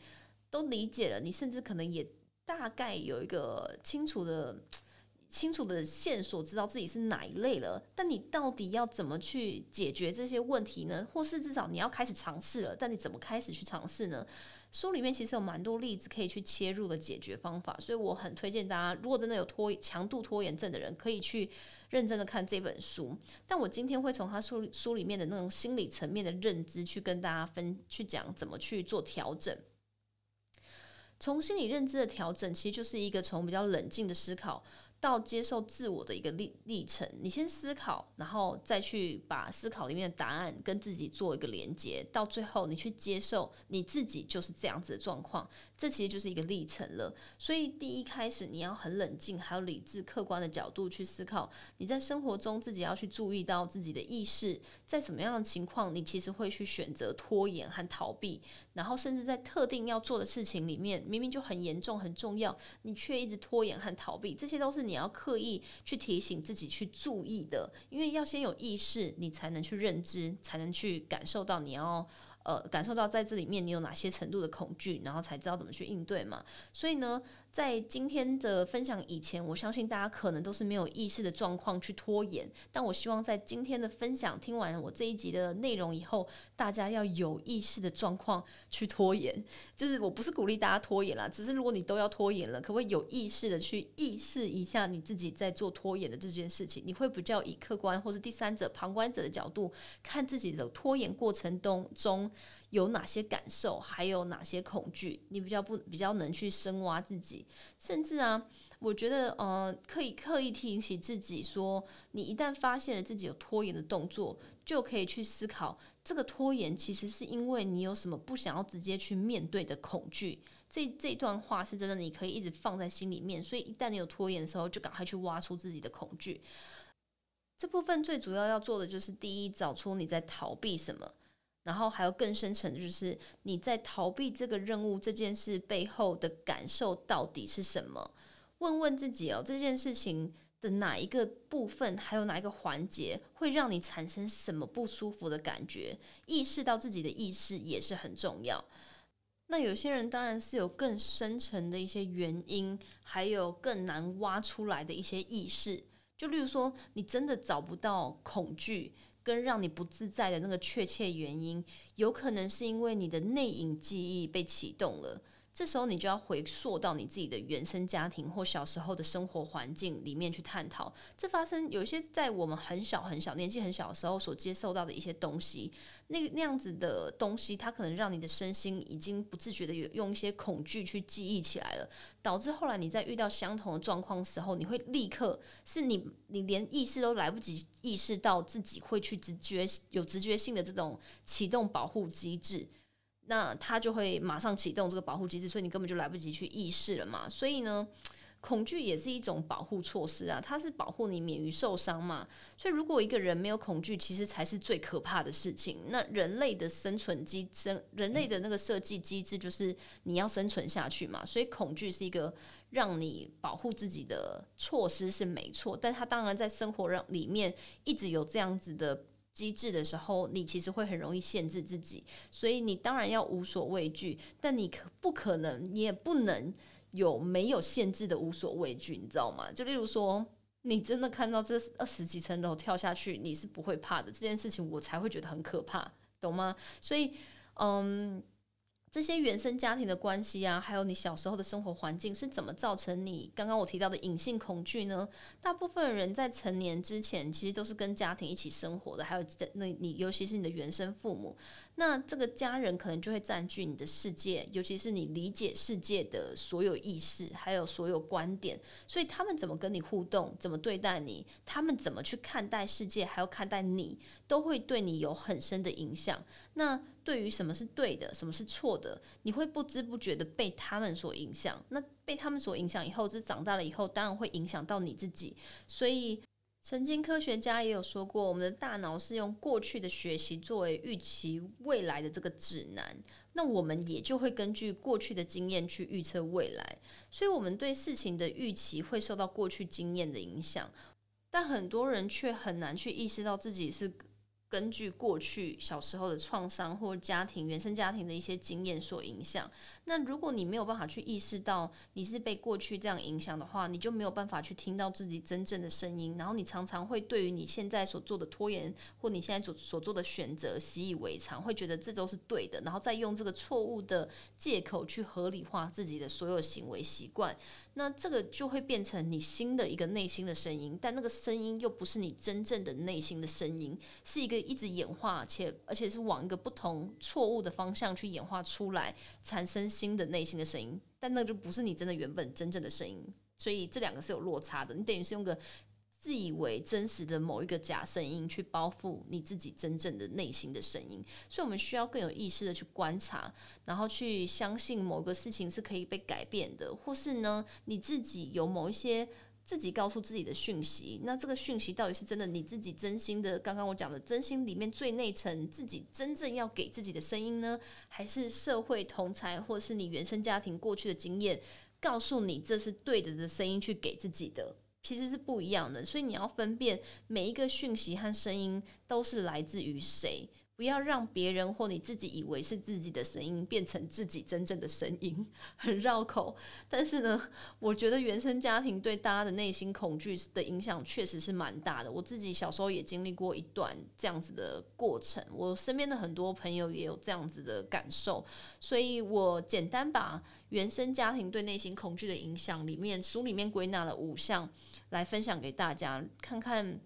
都理解了。你甚至可能也大概有一个清楚的清楚的线索，知道自己是哪一类了。但你到底要怎么去解决这些问题呢？或是至少你要开始尝试了，但你怎么开始去尝试呢？书里面其实有蛮多例子可以去切入的解决方法，所以我很推荐大家，如果真的有拖强度拖延症的人，可以去认真的看这本书。但我今天会从他书书里面的那种心理层面的认知去跟大家分去讲怎么去做调整。从心理认知的调整，其实就是一个从比较冷静的思考。到接受自我的一个历历程，你先思考，然后再去把思考里面的答案跟自己做一个连接，到最后你去接受你自己就是这样子的状况，这其实就是一个历程了。所以第一开始你要很冷静，还有理智、客观的角度去思考，你在生活中自己要去注意到自己的意识，在什么样的情况你其实会去选择拖延和逃避，然后甚至在特定要做的事情里面，明明就很严重、很重要，你却一直拖延和逃避，这些都是。你要刻意去提醒自己去注意的，因为要先有意识，你才能去认知，才能去感受到你要。呃，感受到在这里面你有哪些程度的恐惧，然后才知道怎么去应对嘛。所以呢，在今天的分享以前，我相信大家可能都是没有意识的状况去拖延。但我希望在今天的分享听完我这一集的内容以后，大家要有意识的状况去拖延。就是我不是鼓励大家拖延啦，只是如果你都要拖延了，可不可以有意识的去意识一下你自己在做拖延的这件事情？你会比较以客观或是第三者、旁观者的角度看自己的拖延过程中中。有哪些感受，还有哪些恐惧？你比较不比较能去深挖自己，甚至啊，我觉得呃，可以刻意提醒自己说，你一旦发现了自己有拖延的动作，就可以去思考，这个拖延其实是因为你有什么不想要直接去面对的恐惧。这这段话是真的，你可以一直放在心里面。所以一旦你有拖延的时候，就赶快去挖出自己的恐惧。这部分最主要要做的就是第一，找出你在逃避什么。然后还有更深层，就是你在逃避这个任务这件事背后的感受到底是什么？问问自己哦，这件事情的哪一个部分，还有哪一个环节会让你产生什么不舒服的感觉？意识到自己的意识也是很重要。那有些人当然是有更深层的一些原因，还有更难挖出来的一些意识。就例如说，你真的找不到恐惧。跟让你不自在的那个确切原因，有可能是因为你的内隐记忆被启动了。这时候你就要回溯到你自己的原生家庭或小时候的生活环境里面去探讨，这发生有一些在我们很小很小年纪很小的时候所接受到的一些东西，那那样子的东西，它可能让你的身心已经不自觉的有用一些恐惧去记忆起来了，导致后来你在遇到相同的状况时候，你会立刻是你你连意识都来不及意识到自己会去直觉有直觉性的这种启动保护机制。那它就会马上启动这个保护机制，所以你根本就来不及去意识了嘛。所以呢，恐惧也是一种保护措施啊，它是保护你免于受伤嘛。所以如果一个人没有恐惧，其实才是最可怕的事情。那人类的生存机生，人类的那个设计机制就是你要生存下去嘛。所以恐惧是一个让你保护自己的措施是没错，但它当然在生活让里面一直有这样子的。机制的时候，你其实会很容易限制自己，所以你当然要无所畏惧，但你可不可能，你也不能有没有限制的无所畏惧，你知道吗？就例如说，你真的看到这二十几层楼跳下去，你是不会怕的，这件事情我才会觉得很可怕，懂吗？所以，嗯。这些原生家庭的关系啊，还有你小时候的生活环境是怎么造成你刚刚我提到的隐性恐惧呢？大部分人在成年之前，其实都是跟家庭一起生活的，还有在那你尤其是你的原生父母，那这个家人可能就会占据你的世界，尤其是你理解世界的所有意识，还有所有观点。所以他们怎么跟你互动，怎么对待你，他们怎么去看待世界，还有看待你，都会对你有很深的影响。那对于什么是对的，什么是错的，你会不知不觉的被他们所影响。那被他们所影响以后，这长大了以后，当然会影响到你自己。所以，神经科学家也有说过，我们的大脑是用过去的学习作为预期未来的这个指南。那我们也就会根据过去的经验去预测未来。所以，我们对事情的预期会受到过去经验的影响，但很多人却很难去意识到自己是。根据过去小时候的创伤或家庭原生家庭的一些经验所影响，那如果你没有办法去意识到你是被过去这样影响的话，你就没有办法去听到自己真正的声音，然后你常常会对于你现在所做的拖延或你现在所所做的选择习以为常，会觉得这都是对的，然后再用这个错误的借口去合理化自己的所有行为习惯。那这个就会变成你新的一个内心的声音，但那个声音又不是你真正的内心的声音，是一个一直演化且而且是往一个不同错误的方向去演化出来，产生新的内心的声音，但那个就不是你真的原本真正的声音，所以这两个是有落差的，你等于是用个。自以为真实的某一个假声音，去包覆你自己真正的内心的声音，所以我们需要更有意识的去观察，然后去相信某个事情是可以被改变的，或是呢，你自己有某一些自己告诉自己的讯息，那这个讯息到底是真的你自己真心的？刚刚我讲的真心里面最内层自己真正要给自己的声音呢，还是社会同才或是你原生家庭过去的经验告诉你这是对的的声音去给自己的？其实是不一样的，所以你要分辨每一个讯息和声音都是来自于谁。不要让别人或你自己以为是自己的声音变成自己真正的声音，[LAUGHS] 很绕口。但是呢，我觉得原生家庭对大家的内心恐惧的影响确实是蛮大的。我自己小时候也经历过一段这样子的过程，我身边的很多朋友也有这样子的感受。所以我简单把原生家庭对内心恐惧的影响里面书里面归纳了五项来分享给大家，看看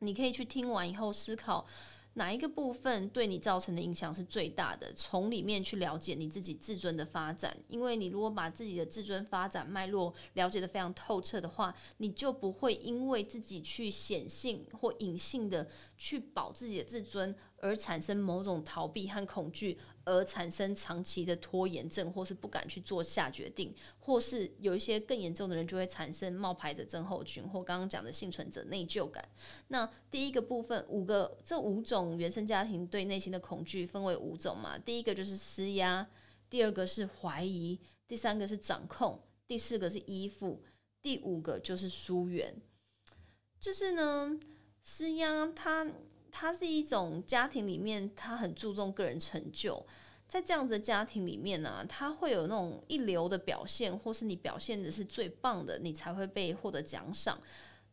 你可以去听完以后思考。哪一个部分对你造成的影响是最大的？从里面去了解你自己自尊的发展，因为你如果把自己的自尊发展脉络了解的非常透彻的话，你就不会因为自己去显性或隐性的去保自己的自尊。而产生某种逃避和恐惧，而产生长期的拖延症，或是不敢去做下决定，或是有一些更严重的人就会产生冒牌者症候群，或刚刚讲的幸存者内疚感。那第一个部分，五个这五种原生家庭对内心的恐惧分为五种嘛？第一个就是施压，第二个是怀疑，第三个是掌控，第四个是依附，第五个就是疏远。就是呢，施压它。它是一种家庭里面，他很注重个人成就，在这样子的家庭里面呢，他会有那种一流的表现，或是你表现的是最棒的，你才会被获得奖赏。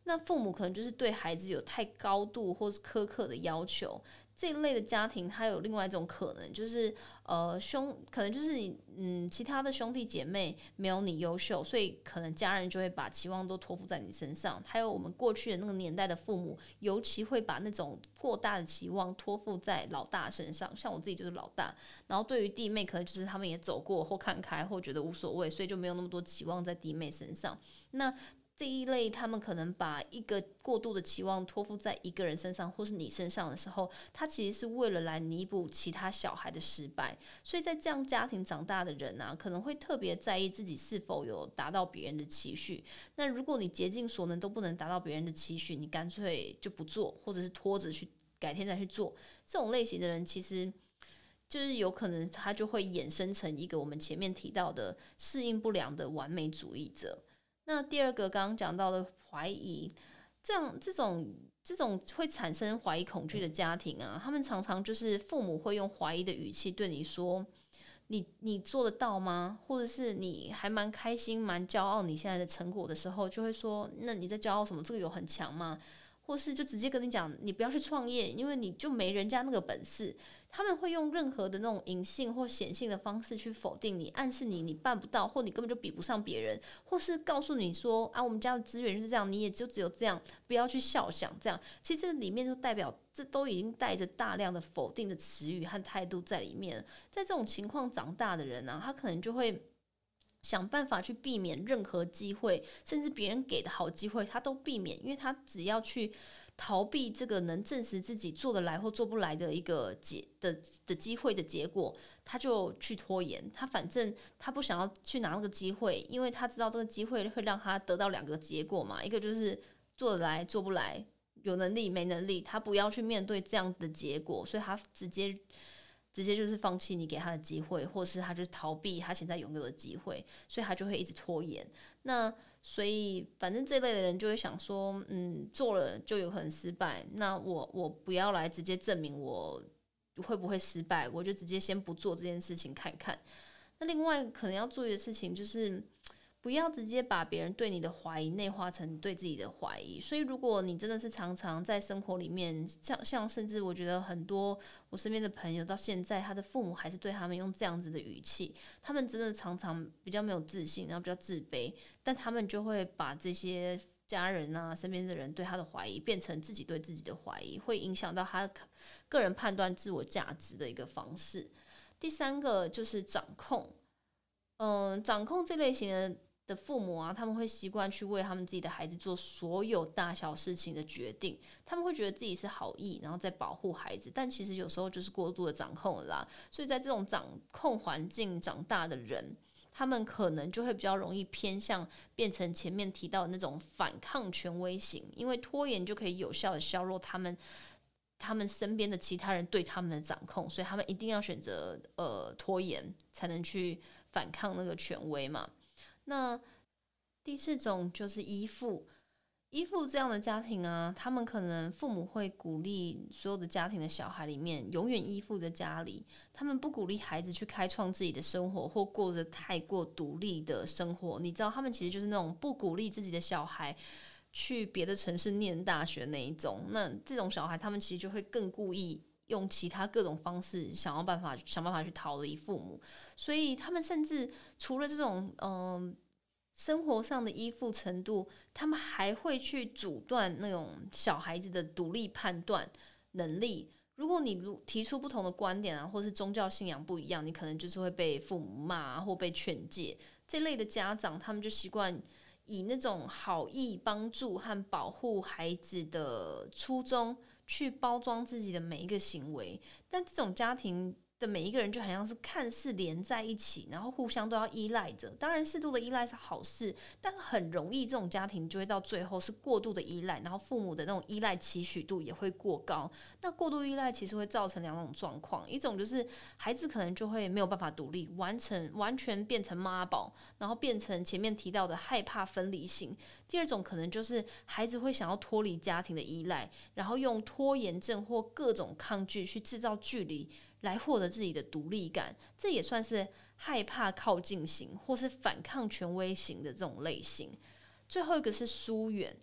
那父母可能就是对孩子有太高度或是苛刻的要求。这一类的家庭，它有另外一种可能，就是呃兄，可能就是你嗯其他的兄弟姐妹没有你优秀，所以可能家人就会把期望都托付在你身上。还有我们过去的那个年代的父母，尤其会把那种过大的期望托付在老大身上。像我自己就是老大，然后对于弟妹，可能就是他们也走过或看开或觉得无所谓，所以就没有那么多期望在弟妹身上。那这一类，他们可能把一个过度的期望托付在一个人身上，或是你身上的时候，他其实是为了来弥补其他小孩的失败。所以在这样家庭长大的人啊，可能会特别在意自己是否有达到别人的期许。那如果你竭尽所能都不能达到别人的期许，你干脆就不做，或者是拖着去改天再去做。这种类型的人，其实就是有可能他就会衍生成一个我们前面提到的适应不良的完美主义者。那第二个刚刚讲到的怀疑，这样这种这种会产生怀疑恐惧的家庭啊，他们常常就是父母会用怀疑的语气对你说：“你你做得到吗？”或者是你还蛮开心、蛮骄傲你现在的成果的时候，就会说：“那你在骄傲什么？这个有很强吗？”或是就直接跟你讲：“你不要去创业，因为你就没人家那个本事。”他们会用任何的那种隐性或显性的方式去否定你，暗示你你办不到，或你根本就比不上别人，或是告诉你说啊，我们家的资源是这样，你也就只有这样，不要去笑想这样。其实里面就代表这都已经带着大量的否定的词语和态度在里面。在这种情况长大的人呢，他可能就会想办法去避免任何机会，甚至别人给的好机会他都避免，因为他只要去。逃避这个能证实自己做得来或做不来的一个结的的机会的结果，他就去拖延。他反正他不想要去拿那个机会，因为他知道这个机会会让他得到两个结果嘛，一个就是做得来做不来，有能力没能力，他不要去面对这样子的结果，所以他直接直接就是放弃你给他的机会，或是他就逃避他现在拥有的机会，所以他就会一直拖延。那所以，反正这类的人就会想说，嗯，做了就有可能失败。那我我不要来直接证明我会不会失败，我就直接先不做这件事情看看。那另外可能要注意的事情就是。不要直接把别人对你的怀疑内化成对自己的怀疑。所以，如果你真的是常常在生活里面，像像甚至我觉得很多我身边的朋友到现在，他的父母还是对他们用这样子的语气，他们真的常常比较没有自信，然后比较自卑，但他们就会把这些家人啊、身边的人对他的怀疑变成自己对自己的怀疑，会影响到他个人判断自我价值的一个方式。第三个就是掌控，嗯，掌控这类型的。的父母啊，他们会习惯去为他们自己的孩子做所有大小事情的决定，他们会觉得自己是好意，然后在保护孩子，但其实有时候就是过度的掌控了啦。所以在这种掌控环境长大的人，他们可能就会比较容易偏向变成前面提到的那种反抗权威型，因为拖延就可以有效的削弱他们他们身边的其他人对他们的掌控，所以他们一定要选择呃拖延，才能去反抗那个权威嘛。那第四种就是依附，依附这样的家庭啊，他们可能父母会鼓励所有的家庭的小孩里面永远依附在家里，他们不鼓励孩子去开创自己的生活或过着太过独立的生活。你知道，他们其实就是那种不鼓励自己的小孩去别的城市念大学那一种。那这种小孩，他们其实就会更故意用其他各种方式，想要办法想办法去逃离父母。所以他们甚至除了这种嗯。生活上的依附程度，他们还会去阻断那种小孩子的独立判断能力。如果你提出不同的观点啊，或是宗教信仰不一样，你可能就是会被父母骂或被劝诫。这类的家长，他们就习惯以那种好意帮助和保护孩子的初衷去包装自己的每一个行为，但这种家庭。的每一个人就好像是看似连在一起，然后互相都要依赖着。当然，适度的依赖是好事，但很容易这种家庭就会到最后是过度的依赖，然后父母的那种依赖期许度也会过高。那过度依赖其实会造成两种状况：一种就是孩子可能就会没有办法独立，完成完全变成妈宝，然后变成前面提到的害怕分离型；第二种可能就是孩子会想要脱离家庭的依赖，然后用拖延症或各种抗拒去制造距离。来获得自己的独立感，这也算是害怕靠近型或是反抗权威型的这种类型。最后一个是疏远，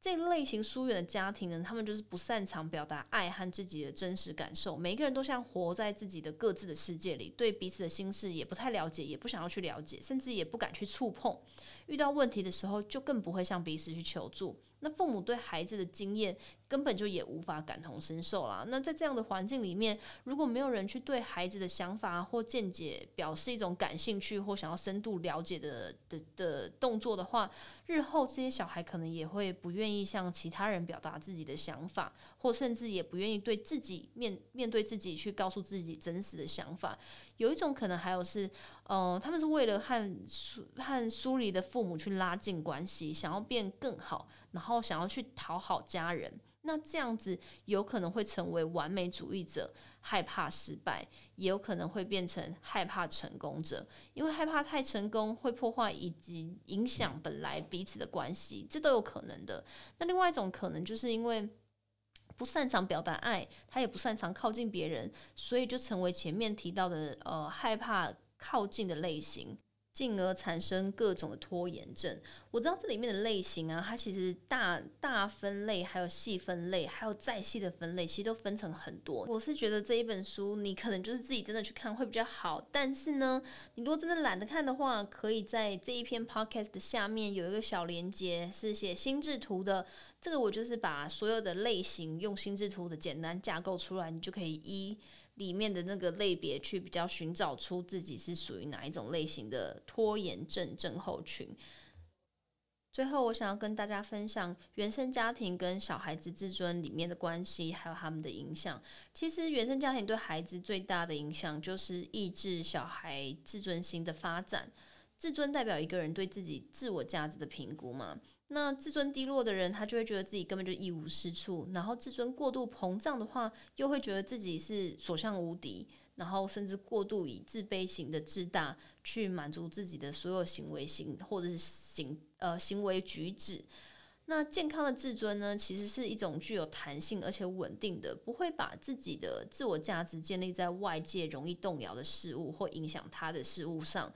这类型疏远的家庭呢，他们就是不擅长表达爱和自己的真实感受，每个人都像活在自己的各自的世界里，对彼此的心事也不太了解，也不想要去了解，甚至也不敢去触碰。遇到问题的时候，就更不会向彼此去求助。那父母对孩子的经验根本就也无法感同身受啦。那在这样的环境里面，如果没有人去对孩子的想法或见解表示一种感兴趣或想要深度了解的的的动作的话，日后这些小孩可能也会不愿意向其他人表达自己的想法，或甚至也不愿意对自己面面对自己去告诉自己真实的想法。有一种可能还有是，呃，他们是为了和疏和疏离的父母去拉近关系，想要变更好。然后想要去讨好家人，那这样子有可能会成为完美主义者，害怕失败，也有可能会变成害怕成功者，因为害怕太成功会破坏以及影响本来彼此的关系，这都有可能的。那另外一种可能就是因为不擅长表达爱，他也不擅长靠近别人，所以就成为前面提到的呃害怕靠近的类型。进而产生各种的拖延症。我知道这里面的类型啊，它其实大大分类，还有细分类，还有再细的分类，其实都分成很多。我是觉得这一本书，你可能就是自己真的去看会比较好。但是呢，你如果真的懒得看的话，可以在这一篇 podcast 的下面有一个小连接，是写心智图的。这个我就是把所有的类型用心智图的简单架构出来，你就可以一。里面的那个类别去比较寻找出自己是属于哪一种类型的拖延症症候群。最后，我想要跟大家分享原生家庭跟小孩子自尊里面的关系，还有他们的影响。其实，原生家庭对孩子最大的影响就是抑制小孩自尊心的发展。自尊代表一个人对自己自我价值的评估嘛。那自尊低落的人，他就会觉得自己根本就一无是处；然后自尊过度膨胀的话，又会觉得自己是所向无敌，然后甚至过度以自卑型的自大去满足自己的所有行为行或者是行呃行为举止。那健康的自尊呢，其实是一种具有弹性而且稳定的，不会把自己的自我价值建立在外界容易动摇的事物或影响他的事物上。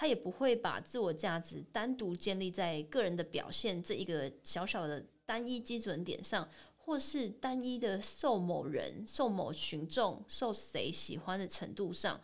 他也不会把自我价值单独建立在个人的表现这一个小小的单一基准点上，或是单一的受某人、受某群众、受谁喜欢的程度上，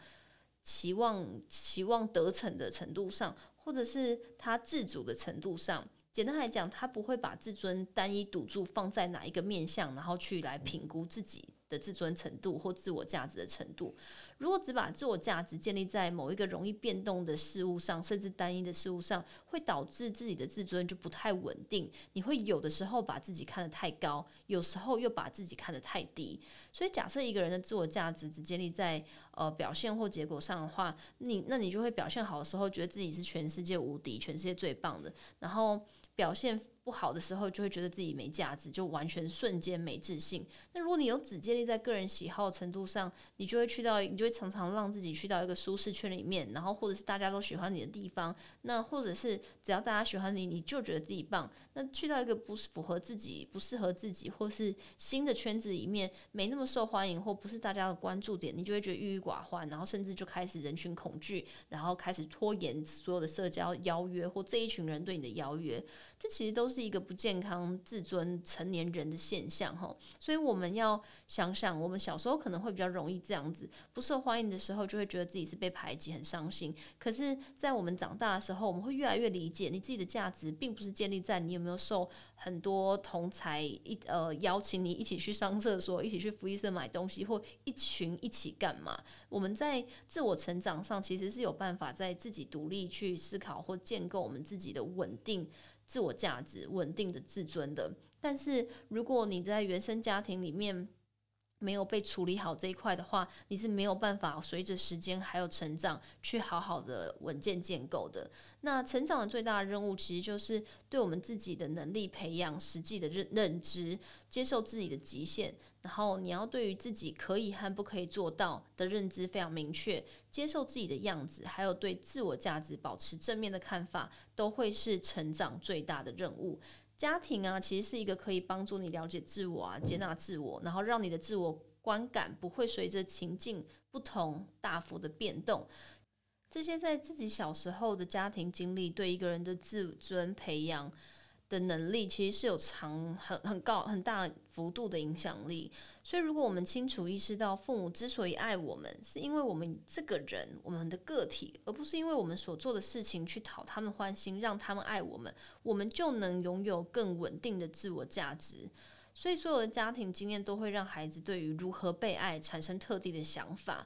期望期望得逞的程度上，或者是他自主的程度上。简单来讲，他不会把自尊单一赌注放在哪一个面向，然后去来评估自己的自尊程度或自我价值的程度。如果只把自我价值建立在某一个容易变动的事物上，甚至单一的事物上，会导致自己的自尊就不太稳定。你会有的时候把自己看得太高，有时候又把自己看得太低。所以，假设一个人的自我价值只建立在呃表现或结果上的话，你那你就会表现好的时候，觉得自己是全世界无敌、全世界最棒的，然后表现。不好的时候，就会觉得自己没价值，就完全瞬间没自信。那如果你有只建立在个人喜好程度上，你就会去到，你就会常常让自己去到一个舒适圈里面，然后或者是大家都喜欢你的地方，那或者是只要大家喜欢你，你就觉得自己棒。那去到一个不是符合自己、不适合自己，或是新的圈子里面，没那么受欢迎，或不是大家的关注点，你就会觉得郁郁寡欢，然后甚至就开始人群恐惧，然后开始拖延所有的社交邀约或这一群人对你的邀约。这其实都是一个不健康自尊成年人的现象，哈。所以我们要想想，我们小时候可能会比较容易这样子，不受欢迎的时候，就会觉得自己是被排挤，很伤心。可是，在我们长大的时候，我们会越来越理解，你自己的价值并不是建立在你有没有受很多同才一呃邀请你一起去上厕所，一起去福利社买东西，或一群一起干嘛。我们在自我成长上，其实是有办法在自己独立去思考或建构我们自己的稳定。自我价值稳定的自尊的，但是如果你在原生家庭里面没有被处理好这一块的话，你是没有办法随着时间还有成长去好好的稳健建构的。那成长的最大任务，其实就是对我们自己的能力培养实际的认认知，接受自己的极限。然后你要对于自己可以和不可以做到的认知非常明确，接受自己的样子，还有对自我价值保持正面的看法，都会是成长最大的任务。家庭啊，其实是一个可以帮助你了解自我啊，接纳自我，然后让你的自我观感不会随着情境不同大幅的变动。这些在自己小时候的家庭经历，对一个人的自尊培养。的能力其实是有长很很高很大幅度的影响力，所以如果我们清楚意识到父母之所以爱我们，是因为我们这个人我们的个体，而不是因为我们所做的事情去讨他们欢心，让他们爱我们，我们就能拥有更稳定的自我价值。所以所有的家庭经验都会让孩子对于如何被爱产生特定的想法。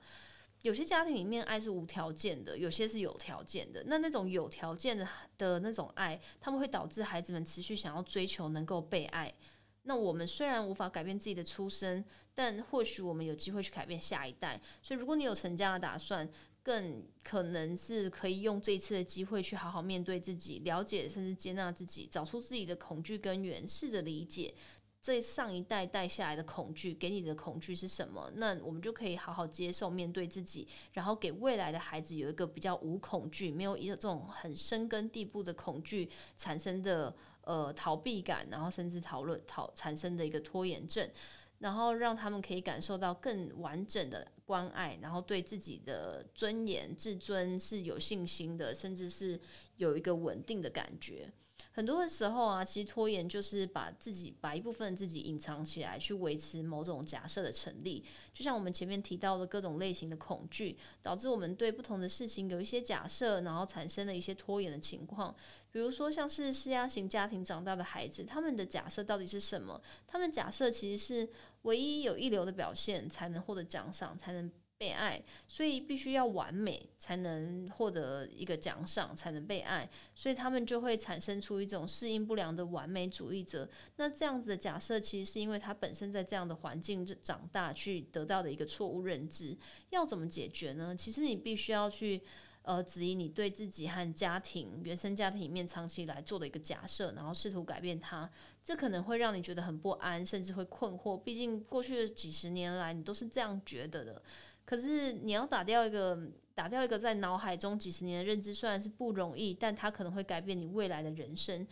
有些家庭里面爱是无条件的，有些是有条件的。那那种有条件的的那种爱，他们会导致孩子们持续想要追求能够被爱。那我们虽然无法改变自己的出身，但或许我们有机会去改变下一代。所以，如果你有成家的打算，更可能是可以用这一次的机会去好好面对自己，了解甚至接纳自己，找出自己的恐惧根源，试着理解。这上一代带下来的恐惧，给你的恐惧是什么？那我们就可以好好接受、面对自己，然后给未来的孩子有一个比较无恐惧、没有一种很深根蒂部的恐惧产生的呃逃避感，然后甚至讨论讨产生的一个拖延症，然后让他们可以感受到更完整的关爱，然后对自己的尊严、自尊是有信心的，甚至是有一个稳定的感觉。很多的时候啊，其实拖延就是把自己把一部分自己隐藏起来，去维持某种假设的成立。就像我们前面提到的各种类型的恐惧，导致我们对不同的事情有一些假设，然后产生了一些拖延的情况。比如说，像是施压型家庭长大的孩子，他们的假设到底是什么？他们假设其实是唯一有一流的表现才能获得奖赏，才能。被爱，所以必须要完美才能获得一个奖赏，才能被爱，所以他们就会产生出一种适应不良的完美主义者。那这样子的假设，其实是因为他本身在这样的环境长大，去得到的一个错误认知。要怎么解决呢？其实你必须要去呃质疑你对自己和家庭原生家庭里面长期以来做的一个假设，然后试图改变它。这可能会让你觉得很不安，甚至会困惑。毕竟过去的几十年来，你都是这样觉得的。可是你要打掉一个打掉一个在脑海中几十年的认知，虽然是不容易，但它可能会改变你未来的人生。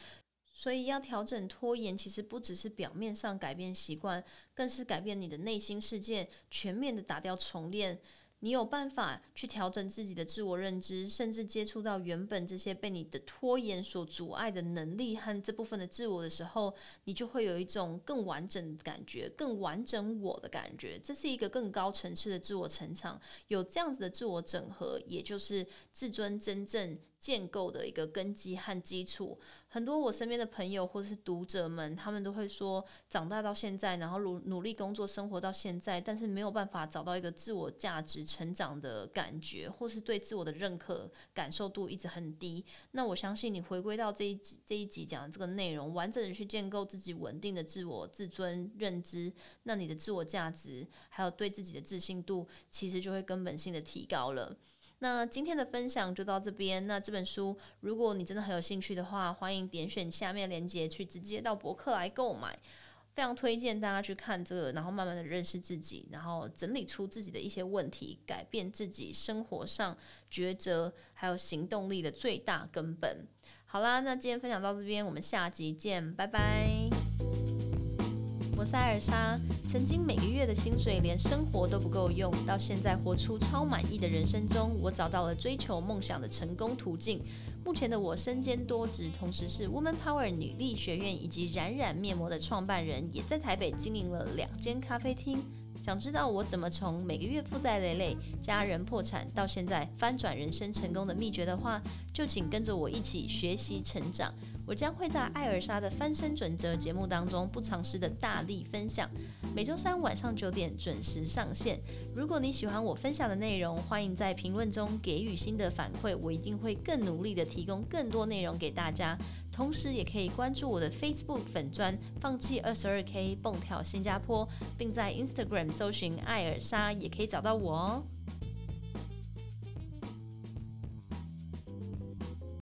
所以要调整拖延，其实不只是表面上改变习惯，更是改变你的内心世界，全面的打掉重练。你有办法去调整自己的自我认知，甚至接触到原本这些被你的拖延所阻碍的能力和这部分的自我的时候，你就会有一种更完整的感觉，更完整我的感觉。这是一个更高层次的自我成长。有这样子的自我整合，也就是自尊真正。建构的一个根基和基础，很多我身边的朋友或者是读者们，他们都会说，长大到现在，然后努努力工作生活到现在，但是没有办法找到一个自我价值成长的感觉，或是对自我的认可感受度一直很低。那我相信你回归到这一集这一集讲的这个内容，完整的去建构自己稳定的自我自尊认知，那你的自我价值还有对自己的自信度，其实就会根本性的提高了。那今天的分享就到这边。那这本书，如果你真的很有兴趣的话，欢迎点选下面链接去直接到博客来购买。非常推荐大家去看这个，然后慢慢的认识自己，然后整理出自己的一些问题，改变自己生活上抉择还有行动力的最大根本。好啦，那今天分享到这边，我们下集见，拜拜。我是艾尔莎，曾经每个月的薪水连生活都不够用，到现在活出超满意的人生中，我找到了追求梦想的成功途径。目前的我身兼多职，同时是 Woman [LAUGHS] Power 女力学院以及冉冉面膜的创办人，也在台北经营了两间咖啡厅。想知道我怎么从每个月负债累累、家人破产，到现在翻转人生成功的秘诀的话，就请跟着我一起学习成长。我将会在艾尔莎的翻身准则节目当中不尝试的大力分享，每周三晚上九点准时上线。如果你喜欢我分享的内容，欢迎在评论中给予新的反馈，我一定会更努力的提供更多内容给大家。同时也可以关注我的 Facebook 粉砖，放弃二十二 K 蹦跳新加坡，并在 Instagram 搜寻艾尔莎，也可以找到我哦。